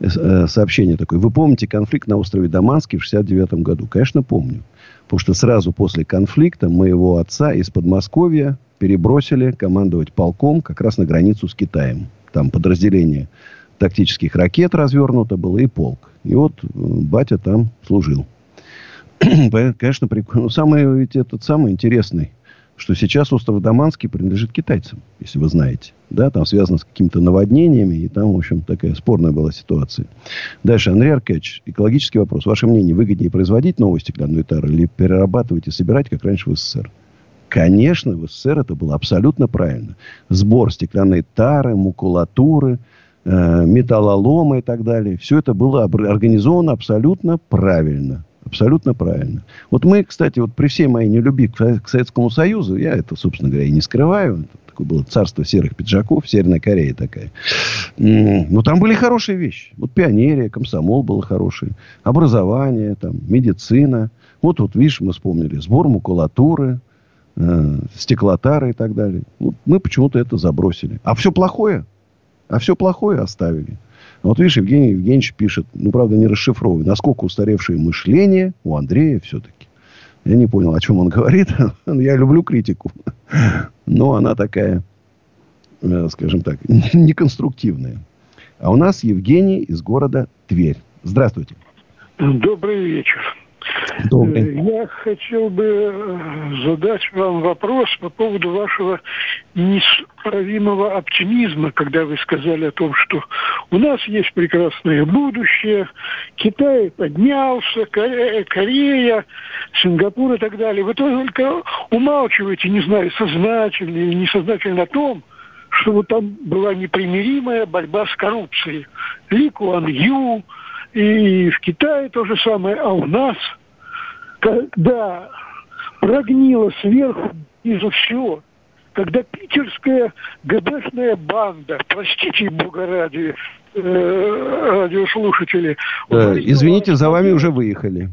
э, сообщение такое. Вы помните конфликт на острове Даманский в 69 году? Конечно, помню. Потому что сразу после конфликта моего отца из Подмосковья перебросили командовать полком как раз на границу с Китаем. Там подразделение тактических ракет развернуто было и полк. И вот э, батя там служил. [clears throat] Конечно, прикольно. Но самое, ведь этот самый интересный, что сейчас остров Даманский принадлежит китайцам, если вы знаете. Да, там связано с какими-то наводнениями, и там, в общем, такая спорная была ситуация. Дальше, Андрей Аркадьевич, экологический вопрос. Ваше мнение, выгоднее производить новую стеклянную тару или перерабатывать и собирать, как раньше в СССР? Конечно, в СССР это было абсолютно правильно. Сбор стеклянной тары, макулатуры, э, металлолома и так далее. Все это было организовано абсолютно правильно. Абсолютно правильно. Вот мы, кстати, вот при всей моей нелюбви к Советскому Союзу, я это, собственно говоря, и не скрываю, такое было царство серых пиджаков, Северная Корея такая. Но там были хорошие вещи. Вот пионерия, комсомол было хороший, образование, там, медицина. Вот, вот, видишь, мы вспомнили сбор макулатуры, э, стеклотары и так далее. Вот мы почему-то это забросили. А все плохое? А все плохое оставили. Вот видишь, Евгений Евгеньевич пишет, ну, правда, не расшифровывая, насколько устаревшее мышление у Андрея все-таки. Я не понял, о чем он говорит. [laughs] Я люблю критику. Но она такая, э, скажем так, [laughs] неконструктивная. А у нас Евгений из города Тверь. Здравствуйте. Добрый вечер. Добрый. Я хотел бы э, задать вам вопрос по поводу вашего неисправимого оптимизма, когда вы сказали о том, что у нас есть прекрасное будущее, Китай поднялся, Корея, Корея Сингапур и так далее. Вы только умалчиваете, не знаю, сознательно или несознательно о том, что вот там была непримиримая борьба с коррупцией. Ли Куан Ю, и в Китае то же самое, а у нас, когда прогнило сверху снизу все, когда питерская ГБшная банда, простите бога ради, э, радиослушатели... Да, извините, за вами уже выехали.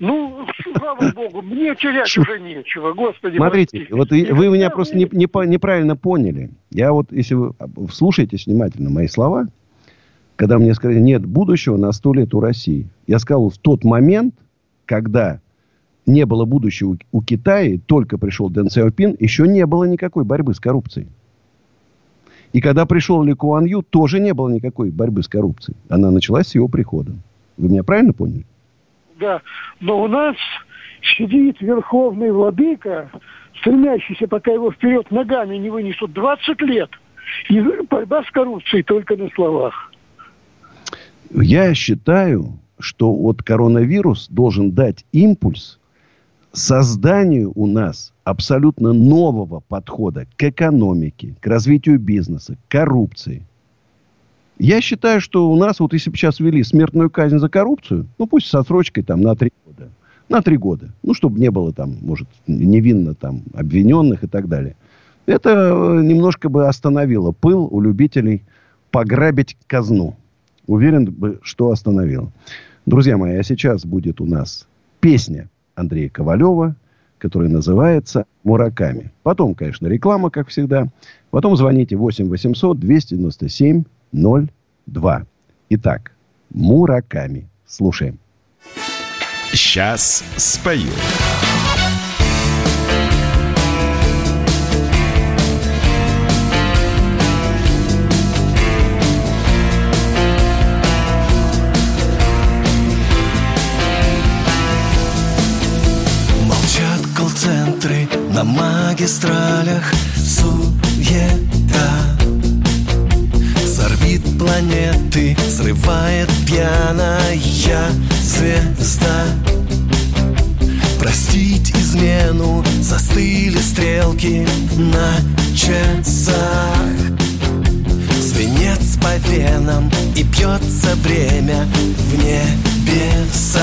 Ну, слава богу, мне терять уже нечего, господи. Смотрите, простите. вот и, вы меня просто не, не, неправильно поняли. Я вот, если вы слушаете внимательно мои слова, когда мне сказали, нет будущего на сто лет у России. Я сказал, в тот момент, когда не было будущего у Китая, только пришел Дэн Сяопин, еще не было никакой борьбы с коррупцией. И когда пришел Ли Куан Ю, тоже не было никакой борьбы с коррупцией. Она началась с его приходом. Вы меня правильно поняли? Да, но у нас сидит верховный владыка, стремящийся, пока его вперед ногами не вынесут 20 лет. И борьба с коррупцией только на словах. Я считаю, что вот коронавирус должен дать импульс созданию у нас абсолютно нового подхода к экономике, к развитию бизнеса, к коррупции. Я считаю, что у нас, вот если бы сейчас ввели смертную казнь за коррупцию, ну пусть с отсрочкой там на три года. На три года. Ну, чтобы не было там, может, невинно там обвиненных и так далее. Это немножко бы остановило пыл у любителей пограбить казну. Уверен, бы, что остановило. Друзья мои, а сейчас будет у нас песня Андрея Ковалева, которая называется «Мураками». Потом, конечно, реклама, как всегда. Потом звоните 8 800 297 02. Итак, «Мураками». Слушаем. Сейчас спою. На магистралях Суета. С орбит планеты срывает пьяная звезда. Простить измену застыли стрелки на часах. Свинец по венам и бьется время в небесах.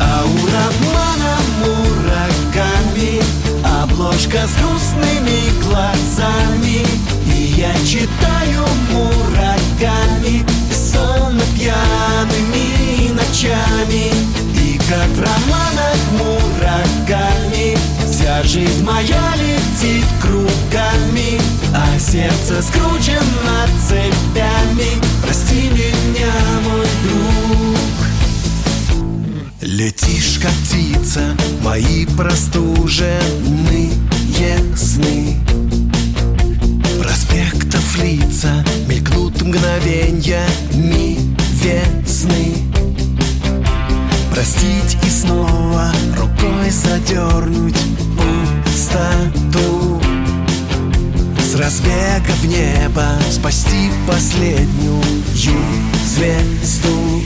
Аура обманом урагами Обложка с грустными глазами И я читаю мураками. Сонно пьяными ночами И как в романах мураками. Вся жизнь моя летит кругами А сердце скручено цепями. Прости меня, мой друг Летишь, как птица, мои простуженные сны. Проспектов лица мелькнут мгновеньями весны. Простить и снова рукой задернуть пустоту. С разбега в небо спасти последнюю звезду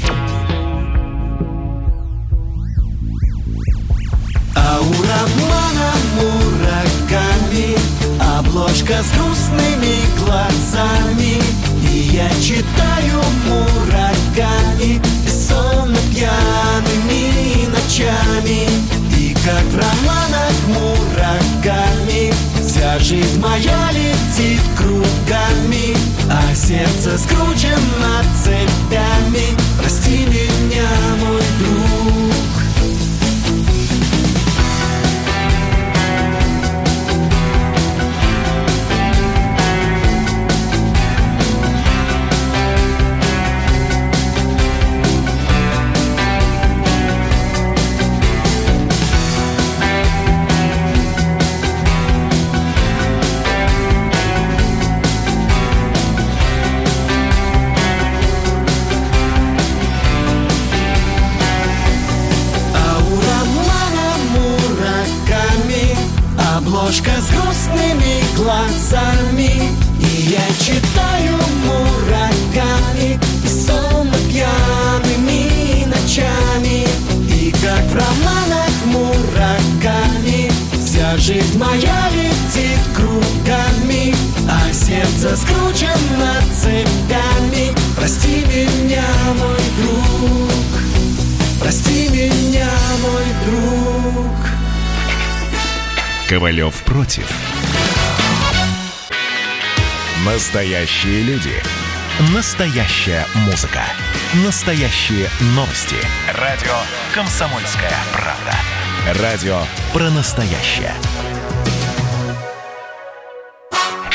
Аура обманом урагами Обложка с грустными глазами. И я читаю мураками Сонно пьяными ночами. И как в романах мураками Вся жизнь моя летит кругами. А сердце скручено цепями Прости меня, мой жизнь моя летит кругами А сердце скручено цепями Прости меня, мой друг Прости меня, мой друг Ковалев против. Настоящие люди. Настоящая музыка. Настоящие новости. Радио «Комсомольская правда». Радио про настоящее.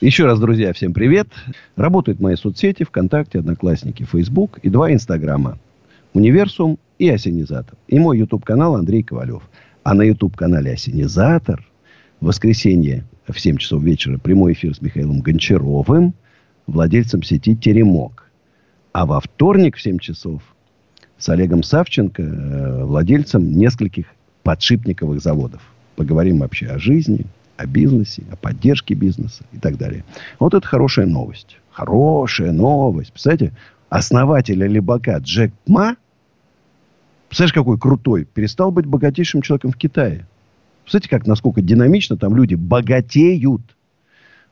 Еще раз, друзья, всем привет. Работают мои соцсети ВКонтакте, Одноклассники, Фейсбук и два Инстаграма. Универсум и Осенизатор. И мой YouTube-канал Андрей Ковалев. А на YouTube-канале Осенизатор в воскресенье в 7 часов вечера прямой эфир с Михаилом Гончаровым, владельцем сети «Теремок». А во вторник в 7 часов с Олегом Савченко, э, владельцем нескольких подшипниковых заводов. Поговорим вообще о жизни, о бизнесе, о поддержке бизнеса и так далее. Вот это хорошая новость. Хорошая новость. Представляете, основатель Алибака Джек Ма, представляешь, какой крутой, перестал быть богатейшим человеком в Китае. Представляете, как, насколько динамично там люди богатеют.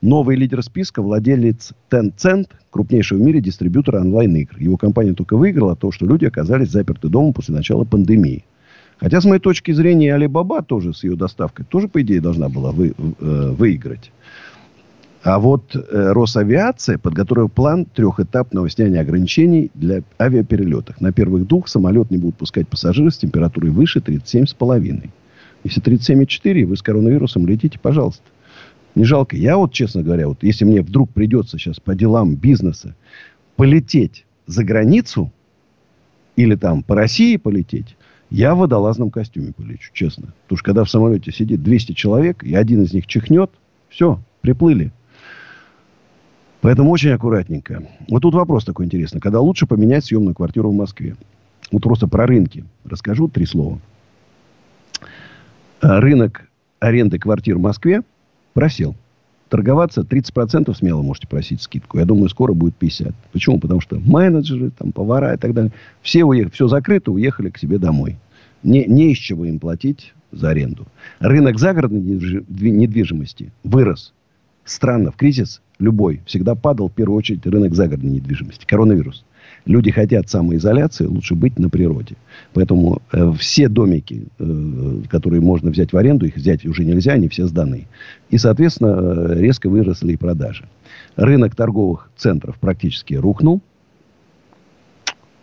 Новый лидер списка – владелец Tencent, крупнейшего в мире дистрибьютора онлайн-игр. Его компания только выиграла то, что люди оказались заперты дома после начала пандемии. Хотя, с моей точки зрения, Алибаба тоже с ее доставкой тоже, по идее, должна была вы, э, выиграть. А вот э, Росавиация подготовила план трехэтапного снятия ограничений для авиаперелетов. На первых двух самолет не будут пускать пассажиров с температурой выше 37,5. Если 37,4, вы с коронавирусом летите, пожалуйста. Не жалко. Я вот, честно говоря, вот если мне вдруг придется сейчас по делам бизнеса полететь за границу или там по России полететь, я в водолазном костюме полечу, честно. Потому что когда в самолете сидит 200 человек, и один из них чихнет, все, приплыли. Поэтому очень аккуратненько. Вот тут вопрос такой интересный. Когда лучше поменять съемную квартиру в Москве? Вот просто про рынки. Расскажу три слова. А, Рынок аренды квартир в Москве просел. Торговаться 30% смело можете просить скидку. Я думаю, скоро будет 50. Почему? Потому что менеджеры, там, повара и так далее, все, уехали, все закрыто, уехали к себе домой. Не, не из чего им платить за аренду. Рынок загородной недвиж- недвижимости вырос. Странно, в кризис любой всегда падал в первую очередь рынок загородной недвижимости. Коронавирус. Люди хотят самоизоляции, лучше быть на природе. Поэтому э, все домики, э, которые можно взять в аренду, их взять уже нельзя, они все сданы. И, соответственно, э, резко выросли и продажи. Рынок торговых центров практически рухнул.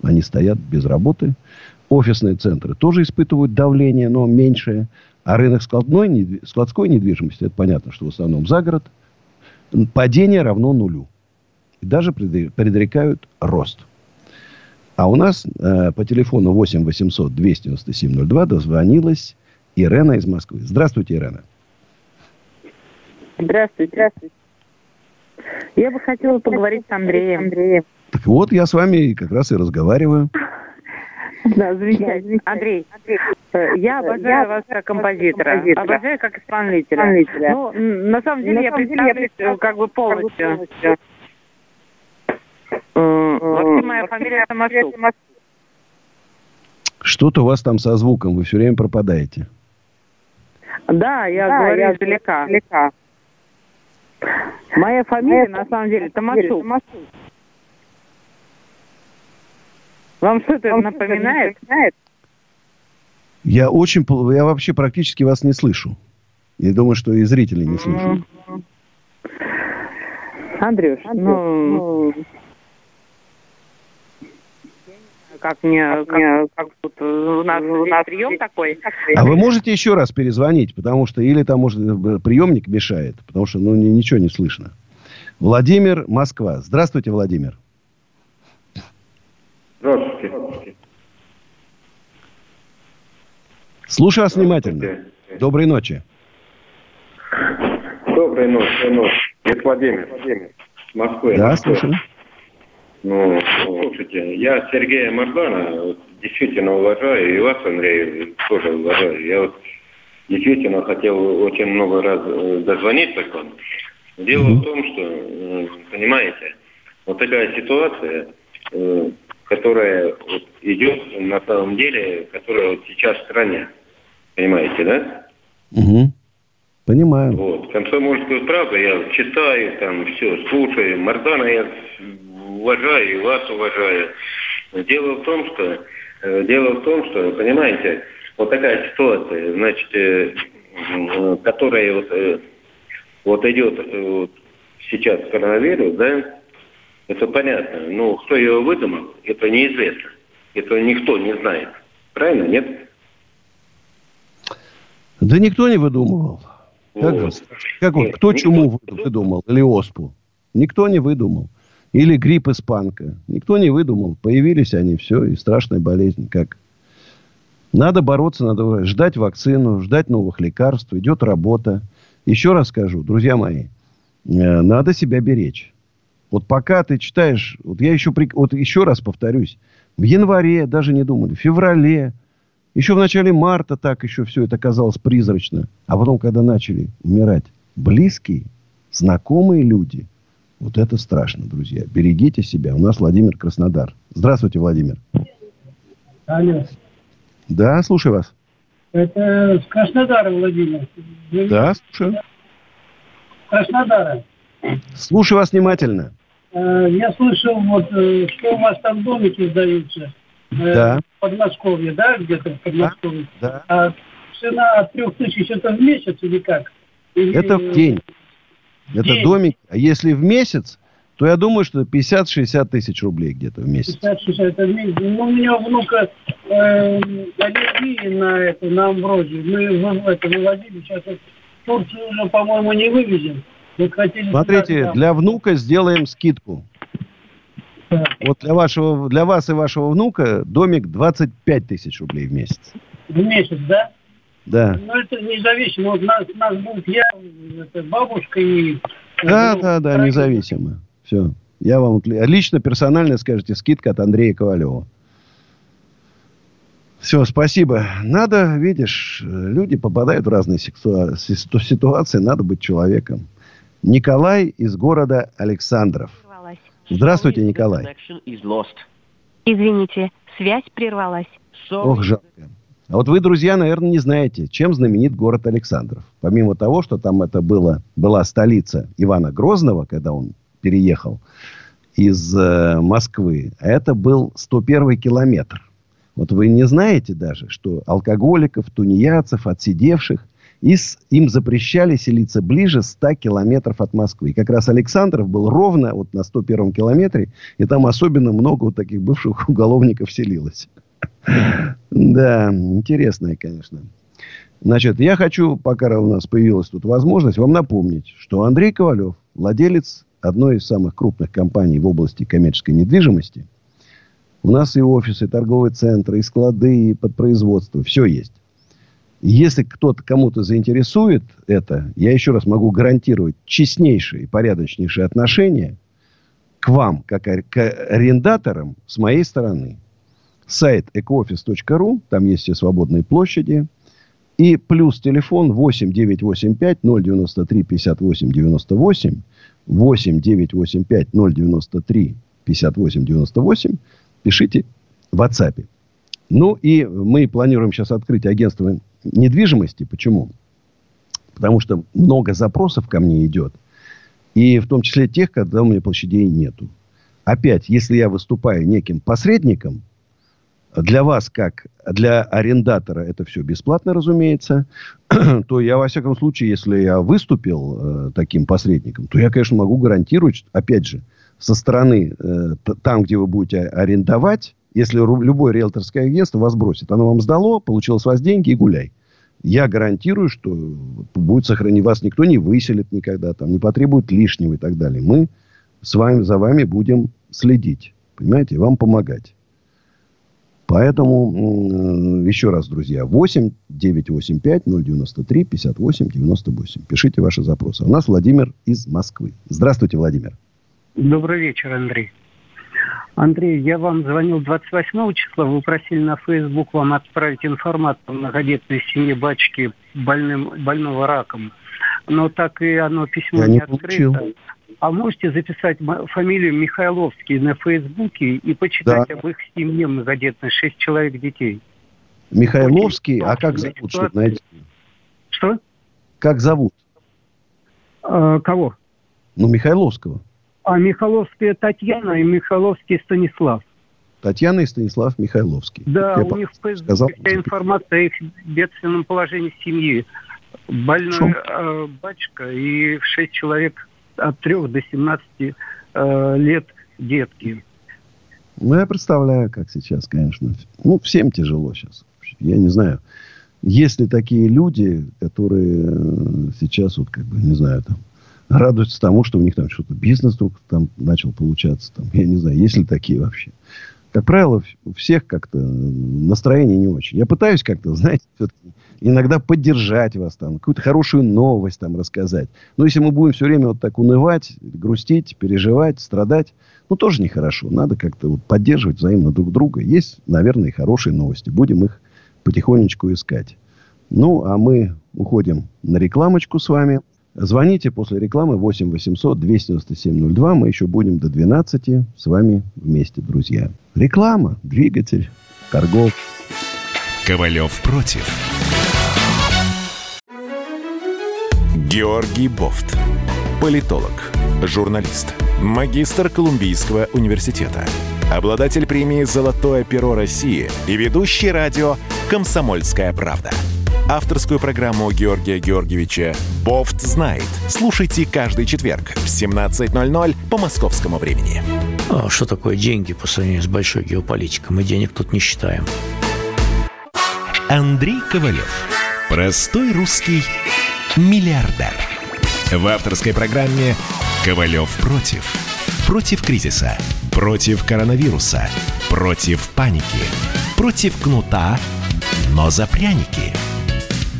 Они стоят без работы. Офисные центры тоже испытывают давление, но меньшее. А рынок складной, складской недвижимости, это понятно, что в основном за город, падение равно нулю. И даже предрекают рост. А у нас э, по телефону 8 800 297 02 дозвонилась Ирена из Москвы. Здравствуйте, Ирена. Здравствуйте. Здравствуйте. Я бы хотела поговорить с Андреем. Андреем. Так вот, я с вами как раз и разговариваю. Да, замечательно. Андрей, э, я обожаю вас как композитора, обожаю как исполнителя. Ну, на самом деле, я представлюсь э, как бы полностью. Э, Вообще моя фамилия Томашук. Что-то у вас там со звуком, вы все время пропадаете. Да, я Да, говорю я издалека. издалека. Моя фамилия, Моя на самом деле, Томашук. Вам что-то Вам напоминает? Я очень, я вообще практически вас не слышу. И думаю, что и зрители не слышат. Андрюш, ну, как мне, как, как тут э, у нас, у нас прием такой. А вы можете еще раз перезвонить, потому что или там может э, приемник мешает, потому что ну ни- ничего не слышно. Владимир, Москва. Здравствуйте, Владимир. Здравствуйте. Слушаю вас внимательно. Доброй ночи. Доброй ночи. Это Владимир. Владимир. Москвы. Да, слушаю. Ну, слушайте, я Сергея Мардана вот, действительно уважаю, и вас, Андрей, тоже уважаю. Я вот действительно хотел очень много раз э, дозвониться к вам. Дело в том, что, э, понимаете, вот такая ситуация, э, которая вот идет на самом деле, которая вот сейчас в стране. Понимаете, да? Угу. Понимаю. Вот. Комсомольскую правду я читаю, там все, слушаю. Мардана я уважаю, и вас уважаю. Дело в том, что э, дело в том, что, понимаете, вот такая ситуация, значит, э, м, которая вот, э, вот идет э, вот сейчас коронавирус, да, это понятно. Но кто его выдумал, это неизвестно. Это никто не знает. Правильно, нет? Да никто не выдумывал. Как, же? как вот, кто чуму вы- выдумал? Или оспу? Никто не выдумал. Или грипп испанка. Никто не выдумал. Появились они, все, и страшная болезнь. Как? Надо бороться, надо ждать вакцину, ждать новых лекарств. Идет работа. Еще раз скажу, друзья мои, э, надо себя беречь. Вот пока ты читаешь, вот я еще, при- вот еще раз повторюсь, в январе даже не думали, в феврале, еще в начале марта так еще все это казалось призрачно. А потом, когда начали умирать близкие, знакомые люди, вот это страшно, друзья. Берегите себя. У нас Владимир Краснодар. Здравствуйте, Владимир. Алло. Да, слушаю вас. Это с Краснодара, Владимир. Вы Да, слушаю. Краснодара. Слушаю вас внимательно. Э, Я слышал, вот, э, что у вас там домики сдаются. э, Да. В Подмосковье, да, где-то в Подмосковье. Да. А цена от трех тысяч это в месяц или как? Или- Это в день. Это День. домик. А если в месяц, то я думаю, что 50-60 тысяч рублей где-то в месяц. 50-60 это в месяц. Ну, у меня внука э, аллергии на это, на амброзию. Мы вы- это вывозили, сейчас вот в Турцию уже, по-моему, не вывезем. Вот хотели Смотрите, туда- для внука сделаем скидку. Вот для, вашего, для вас и вашего внука домик 25 тысяч рублей в месяц. В месяц, да? Да. Ну, это независимо. Вот нас, нас будет я, это бабушка и... Да, ну, да, да, родители. независимо. Все. Я вам лично, персонально скажете, скидка от Андрея Ковалева. Все, спасибо. Надо, видишь, люди попадают в разные ситуации, надо быть человеком. Николай из города Александров. Здравствуйте, Николай. Извините, связь прервалась. Ох, жалко. А вот вы, друзья, наверное, не знаете, чем знаменит город Александров. Помимо того, что там это было, была столица Ивана Грозного, когда он переехал из э, Москвы, это был 101 километр. Вот вы не знаете даже, что алкоголиков, тунеядцев, отсидевших, из, им запрещали селиться ближе 100 километров от Москвы. И как раз Александров был ровно вот на 101 километре, и там особенно много вот таких бывших [laughs] уголовников селилось. Да, интересное, конечно. Значит, я хочу, пока у нас появилась тут возможность, вам напомнить, что Андрей Ковалев, владелец одной из самых крупных компаний в области коммерческой недвижимости, у нас и офисы, и торговые центры, и склады, и подпроизводство. Все есть. Если кто-то кому-то заинтересует это, я еще раз могу гарантировать честнейшие и порядочнейшие отношения к вам, как к арендаторам, с моей стороны. Сайт ecooffice.ru, там есть все свободные площади. И плюс телефон 8 985 093 58 98. 8 985 093 58 98. Пишите в WhatsApp. Ну и мы планируем сейчас открыть агентство недвижимости. Почему? Потому что много запросов ко мне идет. И в том числе тех, когда у меня площадей нету. Опять, если я выступаю неким посредником, для вас, как для арендатора, это все бесплатно, разумеется, [clears throat] то я, во всяком случае, если я выступил э, таким посредником, то я, конечно, могу гарантировать, опять же, со стороны, э, там, где вы будете арендовать, если любое риэлторское агентство вас бросит, оно вам сдало, получилось с вас деньги и гуляй. Я гарантирую, что будет сохранить вас, никто не выселит никогда, там, не потребует лишнего и так далее. Мы с вами, за вами будем следить, понимаете, и вам помогать. Поэтому, м, еще раз, друзья, 8 985 093 58 98. Пишите ваши запросы. У нас Владимир из Москвы. Здравствуйте, Владимир. Добрый вечер, Андрей. Андрей, я вам звонил 28 числа. Вы просили на Facebook вам отправить информацию о многодетной семье батюшки больным, больного раком. Но так и оно письмо Я не, не открыто. получил. А можете записать фамилию Михайловский на Фейсбуке и почитать Да. об их семье многодетной, шесть человек детей. Михайловский, а как зовут, чтобы найти? Что? Как зовут? А, кого? Ну, Михайловского. А Михайловская Татьяна и Михайловский Станислав. Татьяна и Станислав Михайловский. Да, Я у них в сказал, вся информация о их бедственном положении семьи. Больной э, батюшка и шесть человек от трех до 17 э, лет детки. Ну, я представляю, как сейчас, конечно. Ну, всем тяжело сейчас. Я не знаю. Есть ли такие люди, которые э, сейчас, вот, как бы, не знаю, там, радуются тому, что у них там что-то бизнес вдруг там начал получаться. Там, я не знаю, есть ли такие вообще. Как правило, у всех как-то настроение не очень. Я пытаюсь как-то, [laughs] знаете, иногда поддержать вас там, какую-то хорошую новость там рассказать. Но если мы будем все время вот так унывать, грустить, переживать, страдать, ну, тоже нехорошо. Надо как-то вот поддерживать взаимно друг друга. Есть, наверное, и хорошие новости. Будем их потихонечку искать. Ну, а мы уходим на рекламочку с вами. Звоните после рекламы 8 800 297 02. Мы еще будем до 12 с вами вместе, друзья. Реклама, двигатель, торгов. Ковалев против. Георгий Бофт. Политолог, журналист, магистр Колумбийского университета, обладатель премии «Золотое перо России» и ведущий радио «Комсомольская правда». Авторскую программу Георгия Георгиевича «Бофт знает». Слушайте каждый четверг в 17.00 по московскому времени. А что такое деньги по сравнению с большой геополитикой? Мы денег тут не считаем. Андрей Ковалев. Простой русский миллиардер. В авторской программе «Ковалев против». Против кризиса, Против коронавируса. Против паники. Против кнута, но за пряники.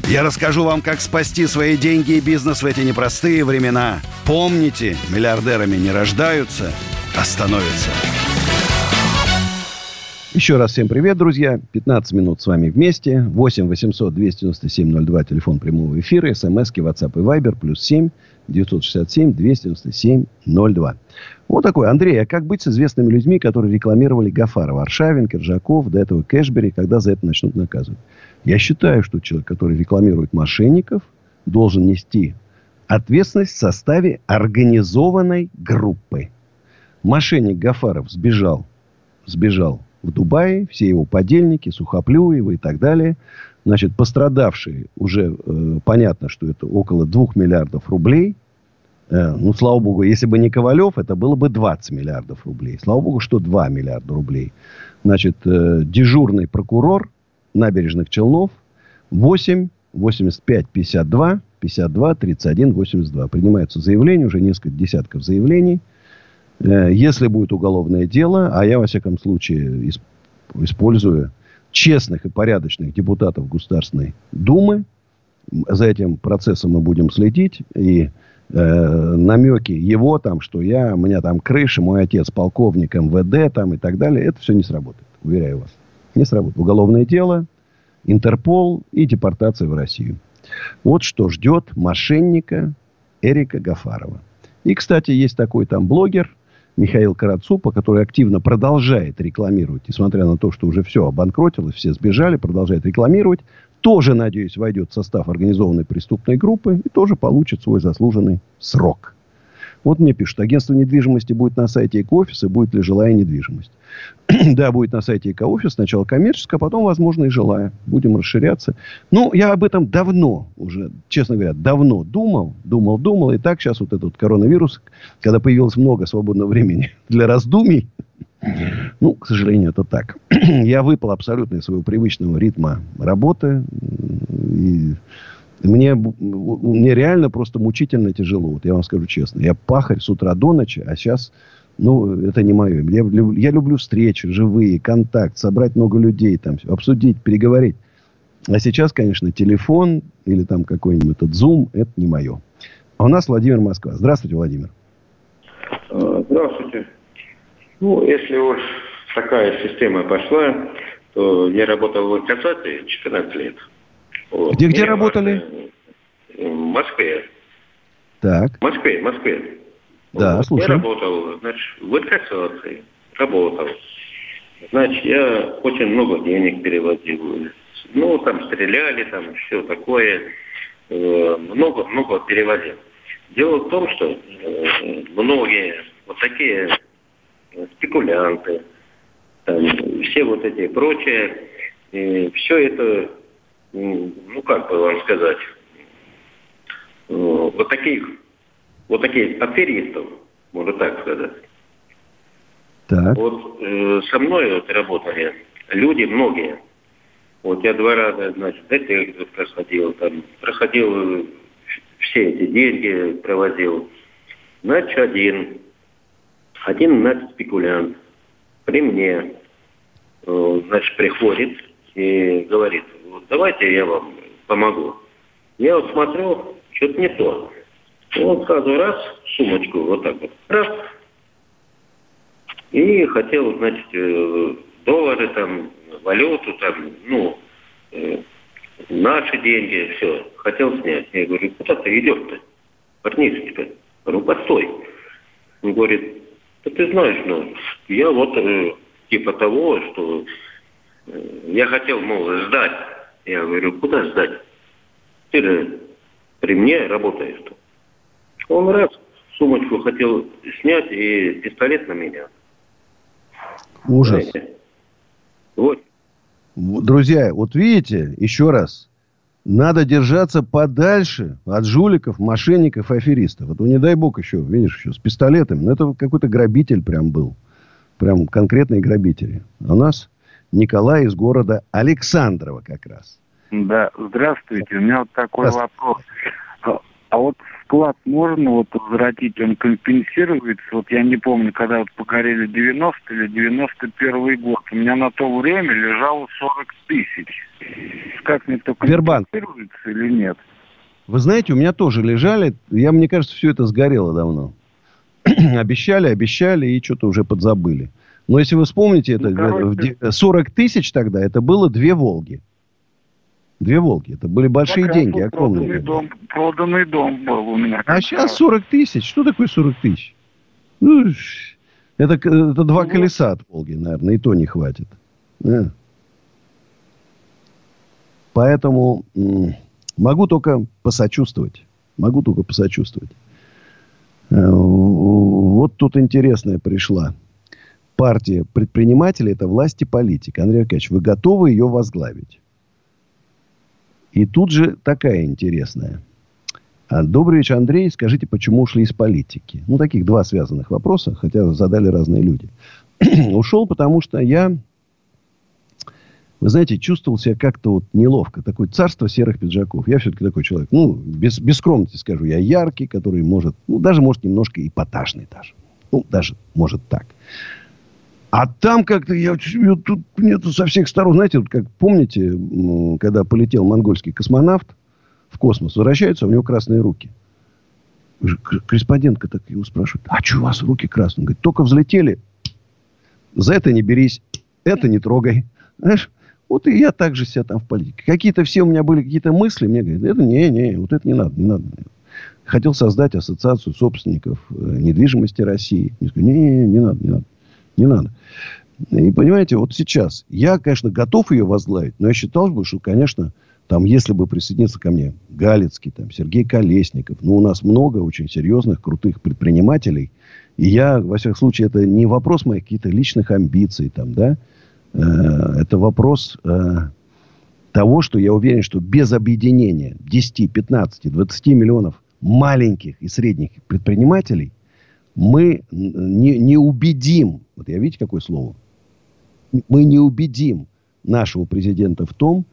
Я расскажу вам, как спасти свои деньги и бизнес в эти непростые времена. Помните, миллиардерами не рождаются, а становятся. Еще раз всем привет, друзья. 15 минут с вами вместе. 8 800 297 02, телефон прямого эфира. СМСки, WhatsApp и Viber. Плюс 7 967 297 02. Вот такой. Андрей, а как быть с известными людьми, которые рекламировали Гафарова? Аршавин, Киржаков, до этого Кэшбери, когда за это начнут наказывать? Я считаю, что человек, который рекламирует мошенников, должен нести ответственность в составе организованной группы. Мошенник Гафаров сбежал, сбежал в Дубае, все его подельники, Сухоплюева и так далее. Значит, пострадавшие уже э, понятно, что это около 2 миллиардов рублей. Э, ну, слава богу, если бы не Ковалев, это было бы 20 миллиардов рублей. Слава богу, что 2 миллиарда рублей. Значит, э, дежурный прокурор набережных Челнов 8 85 52 52 31 82. Принимаются заявления, уже несколько десятков заявлений – Э, если будет уголовное дело, а я, во всяком случае, использую честных и порядочных депутатов Государственной Думы, за этим процессом мы будем следить. И э, намеки его там, что я, у меня там крыша, мой отец полковник МВД там и так далее, это все не сработает, уверяю вас. Не сработает. Уголовное дело, Интерпол и депортация в Россию. Вот что ждет мошенника Эрика Гафарова. И, кстати, есть такой там блогер – Михаил Карацупа, который активно продолжает рекламировать, несмотря на то, что уже все обанкротилось, все сбежали, продолжает рекламировать, тоже, надеюсь, войдет в состав организованной преступной группы и тоже получит свой заслуженный срок. Вот мне пишут, агентство недвижимости будет на сайте Экоофиса, будет ли жилая недвижимость. [clears throat] да, будет на сайте Экоофис, сначала коммерческая, а потом, возможно, и жилая. Будем расширяться. Ну, я об этом давно уже, честно говоря, давно думал, думал, думал. И так сейчас вот этот коронавирус, когда появилось много свободного времени [laughs] для раздумий, ну, к сожалению, это так. [clears throat] я выпал абсолютно из своего привычного ритма работы. И мне, мне реально просто мучительно тяжело. Вот я вам скажу честно. Я пахарь с утра до ночи, а сейчас, ну, это не мое. Я, я люблю встречи, живые, контакт, собрать много людей, там, обсудить, переговорить. А сейчас, конечно, телефон или там какой-нибудь этот Zoom, это не мое. А у нас Владимир Москва. Здравствуйте, Владимир. А, здравствуйте. Ну, если уж такая система пошла, то я работал в ассоциации 14 лет. Вот. Где, где работали? В Москве. Так. В Москве, в Москве. Да, вот. слушаю. Я работал, значит, в инкассации. Работал. Значит, я очень много денег переводил. Ну, там стреляли, там все такое. Много-много э, переводил. Дело в том, что э, многие вот такие спекулянты, там, все вот эти прочие, все это ну как бы вам сказать, э, вот таких, вот таких аферистов, можно так сказать. Так. Вот э, со мной вот работали люди многие. Вот я два раза, значит, детектор проходил, там, проходил все эти деньги, проводил. Значит, один, один, значит, спекулянт при мне, э, значит, приходит и говорит, вот давайте я вам помогу. Я вот смотрю, что-то не то. Он сразу раз, сумочку вот так вот, раз. И хотел, значит, э, доллары там, валюту там, ну, э, наши деньги, все, хотел снять. Я говорю, куда ты идешь-то, парнишечка? Говорю, постой. Он говорит, да ты знаешь, ну, я вот э, типа того, что я хотел, мол, сдать я говорю, куда сдать? Ты же при мне работаешь-то. Он раз сумочку хотел снять и пистолет на меня. Ужас. Вот. Друзья, вот видите, еще раз, надо держаться подальше от жуликов, мошенников, аферистов. Вот, ну, не дай бог еще, видишь, еще с пистолетами. Ну, это какой-то грабитель прям был. Прям конкретные грабители. А у нас Николай из города Александрова как раз. Да, здравствуйте. У меня вот такой вопрос. А вот вклад можно вот возвратить, он компенсируется. Вот я не помню, когда вот погорели 90 или 91 год. У меня на то время лежало 40 тысяч. Как мне то Сбербанк. компенсируется или нет? Вы знаете, у меня тоже лежали. Я, мне кажется, все это сгорело давно. [clears throat] обещали, обещали и что-то уже подзабыли. Но если вы вспомните, это Ну, короче. в де- 40 тысяч тогда, это было две «Волги». Две «Волги». Это были большие деньги, вот проданный огромные. дом, проданный дом был у меня. А сейчас 40 тысяч. Что такое 40 тысяч? Ну, это, это два колеса от «Волги», наверное, и то не хватит. Да. Поэтому могу только посочувствовать. Могу только посочувствовать. Э, Вот тут интересная пришла. Партия предпринимателей – это власть и политика. Андрей Аркадьевич, вы готовы ее возглавить? И тут же такая интересная. А, Добрый вечер, Андрей. Скажите, почему ушли из политики? Ну, таких два связанных вопроса, хотя задали разные люди. [clears throat] Ушел, потому что я, вы знаете, чувствовал себя как-то вот неловко. Такое царство серых пиджаков. Я все-таки такой человек. Ну, без, без скромности скажу. Я яркий, который может, ну, даже может немножко эпатажный даже. Ну, даже может так. А там как-то я, тут мне тут со всех сторон, знаете, вот как помните, когда полетел монгольский космонавт в космос, возвращаются, а у него красные руки. Корреспондентка так его спрашивает, а что у вас руки красные? Он говорит, только взлетели, за это не берись, это не трогай. Знаешь, вот и я так же себя там в политике. Какие-то все у меня были какие-то мысли, мне говорят, это не, не, вот это не надо, не надо. Хотел создать ассоциацию собственников э, недвижимости России. Говорю, не, не, не надо, не надо. Не надо. И понимаете, вот сейчас я, конечно, готов ее возглавить, но я считал бы, что, конечно, там, если бы присоединиться ко мне Галицкий, там, Сергей Колесников, ну, у нас много очень серьезных, крутых предпринимателей. И я, во всяком случае, это не вопрос моих каких-то личных амбиций, там, да, Э, это вопрос э, того, что я уверен, что без объединения 10, 15, 20 миллионов маленьких и средних предпринимателей мы не, не убедим, вот я видите, какое слово, мы не убедим нашего президента в том,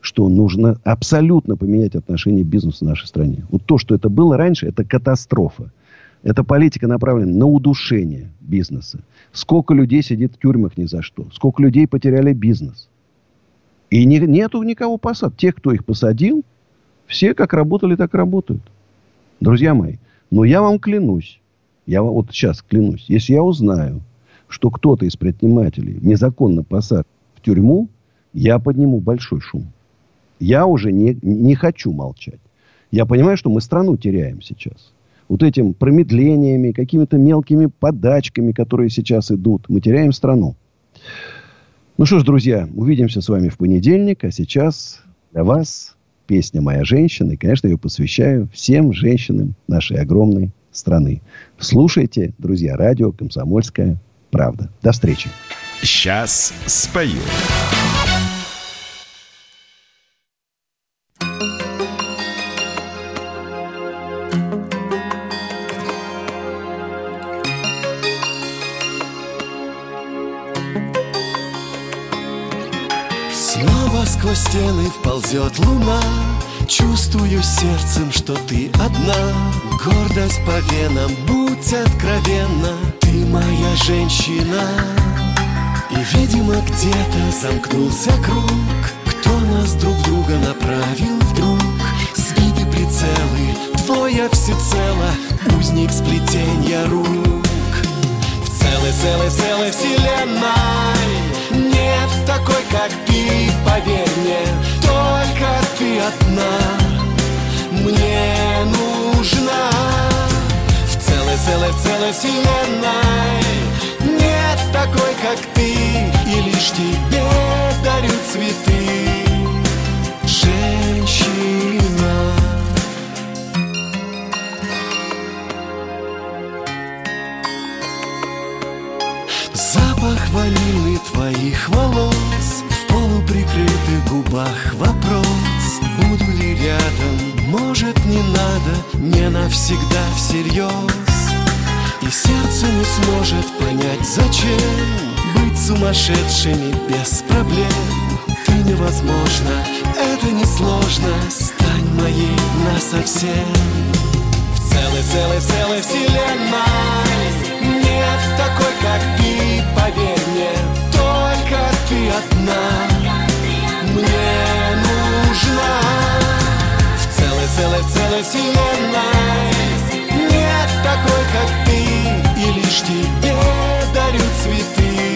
что нужно абсолютно поменять отношение бизнеса в нашей стране. Вот то, что это было раньше, это катастрофа. Эта политика направлена на удушение бизнеса. Сколько людей сидит в тюрьмах ни за что. Сколько людей потеряли бизнес. И не, нету никого посад. Тех, кто их посадил, все как работали, так работают. Друзья мои, но я вам клянусь, я вот сейчас клянусь, если я узнаю, что кто-то из предпринимателей незаконно посадит в тюрьму, я подниму большой шум. Я уже не, не хочу молчать. Я понимаю, что мы страну теряем сейчас. Вот этим промедлениями, какими-то мелкими подачками, которые сейчас идут, мы теряем страну. Ну что ж, друзья, увидимся с вами в понедельник. А сейчас для вас песня «Моя женщина». И, конечно, ее посвящаю всем женщинам нашей огромной страны. Слушайте, друзья, радио «Комсомольская правда». До встречи. Сейчас спою. Снова сквозь стены вползет луна Чувствую сердцем, что ты одна. Гордость по венам, будь откровенна. Ты моя женщина. И, видимо, где-то замкнулся круг. Кто нас друг друга направил вдруг? Сбиты прицелы, твоя всецело. Узник сплетенья рук. В целой, целой, целой вселенной Нет такой, как ты, поверь мне. Только ты одна. Мне нужна В целой, целой, целой вселенной. Нет такой, как ты сможет понять зачем Быть сумасшедшими без проблем. Ты невозможно, это несложно Стань моей насовсем. Целой вселенной Нет такой, как ты, поверь мне Только ты одна. Мне нужна В целой, целой, целой вселенной такой, как ты И лишь тебе дарю цветы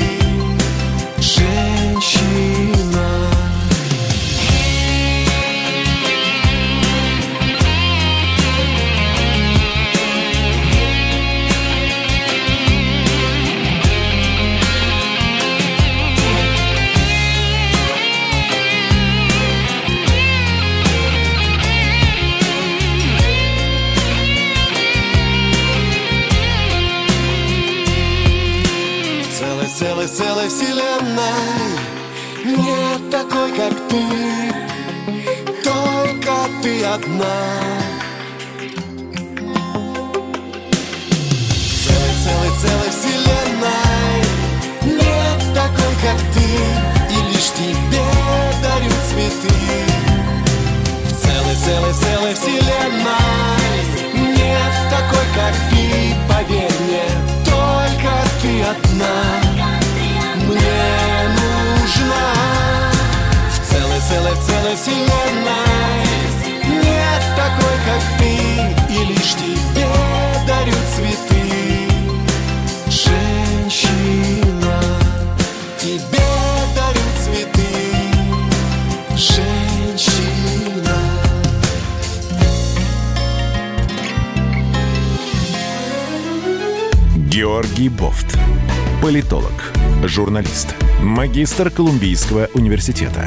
целой, вселенной. Нет такой, как ты. Только ты одна. Целой, целой, целой вселенной. Нет такой, как ты. И лишь тебе дарю цветы. Целой, целой, целой вселенной. Нет такой, как ты, поверь мне Только ты одна В целой, целой, целой вселенной Нет такой, как ты И лишь тебе дарю цветы. Женщина Тебе дарю цветы. Женщина. Георгий Бофт. Политолог, журналист, магистр Колумбийского университета,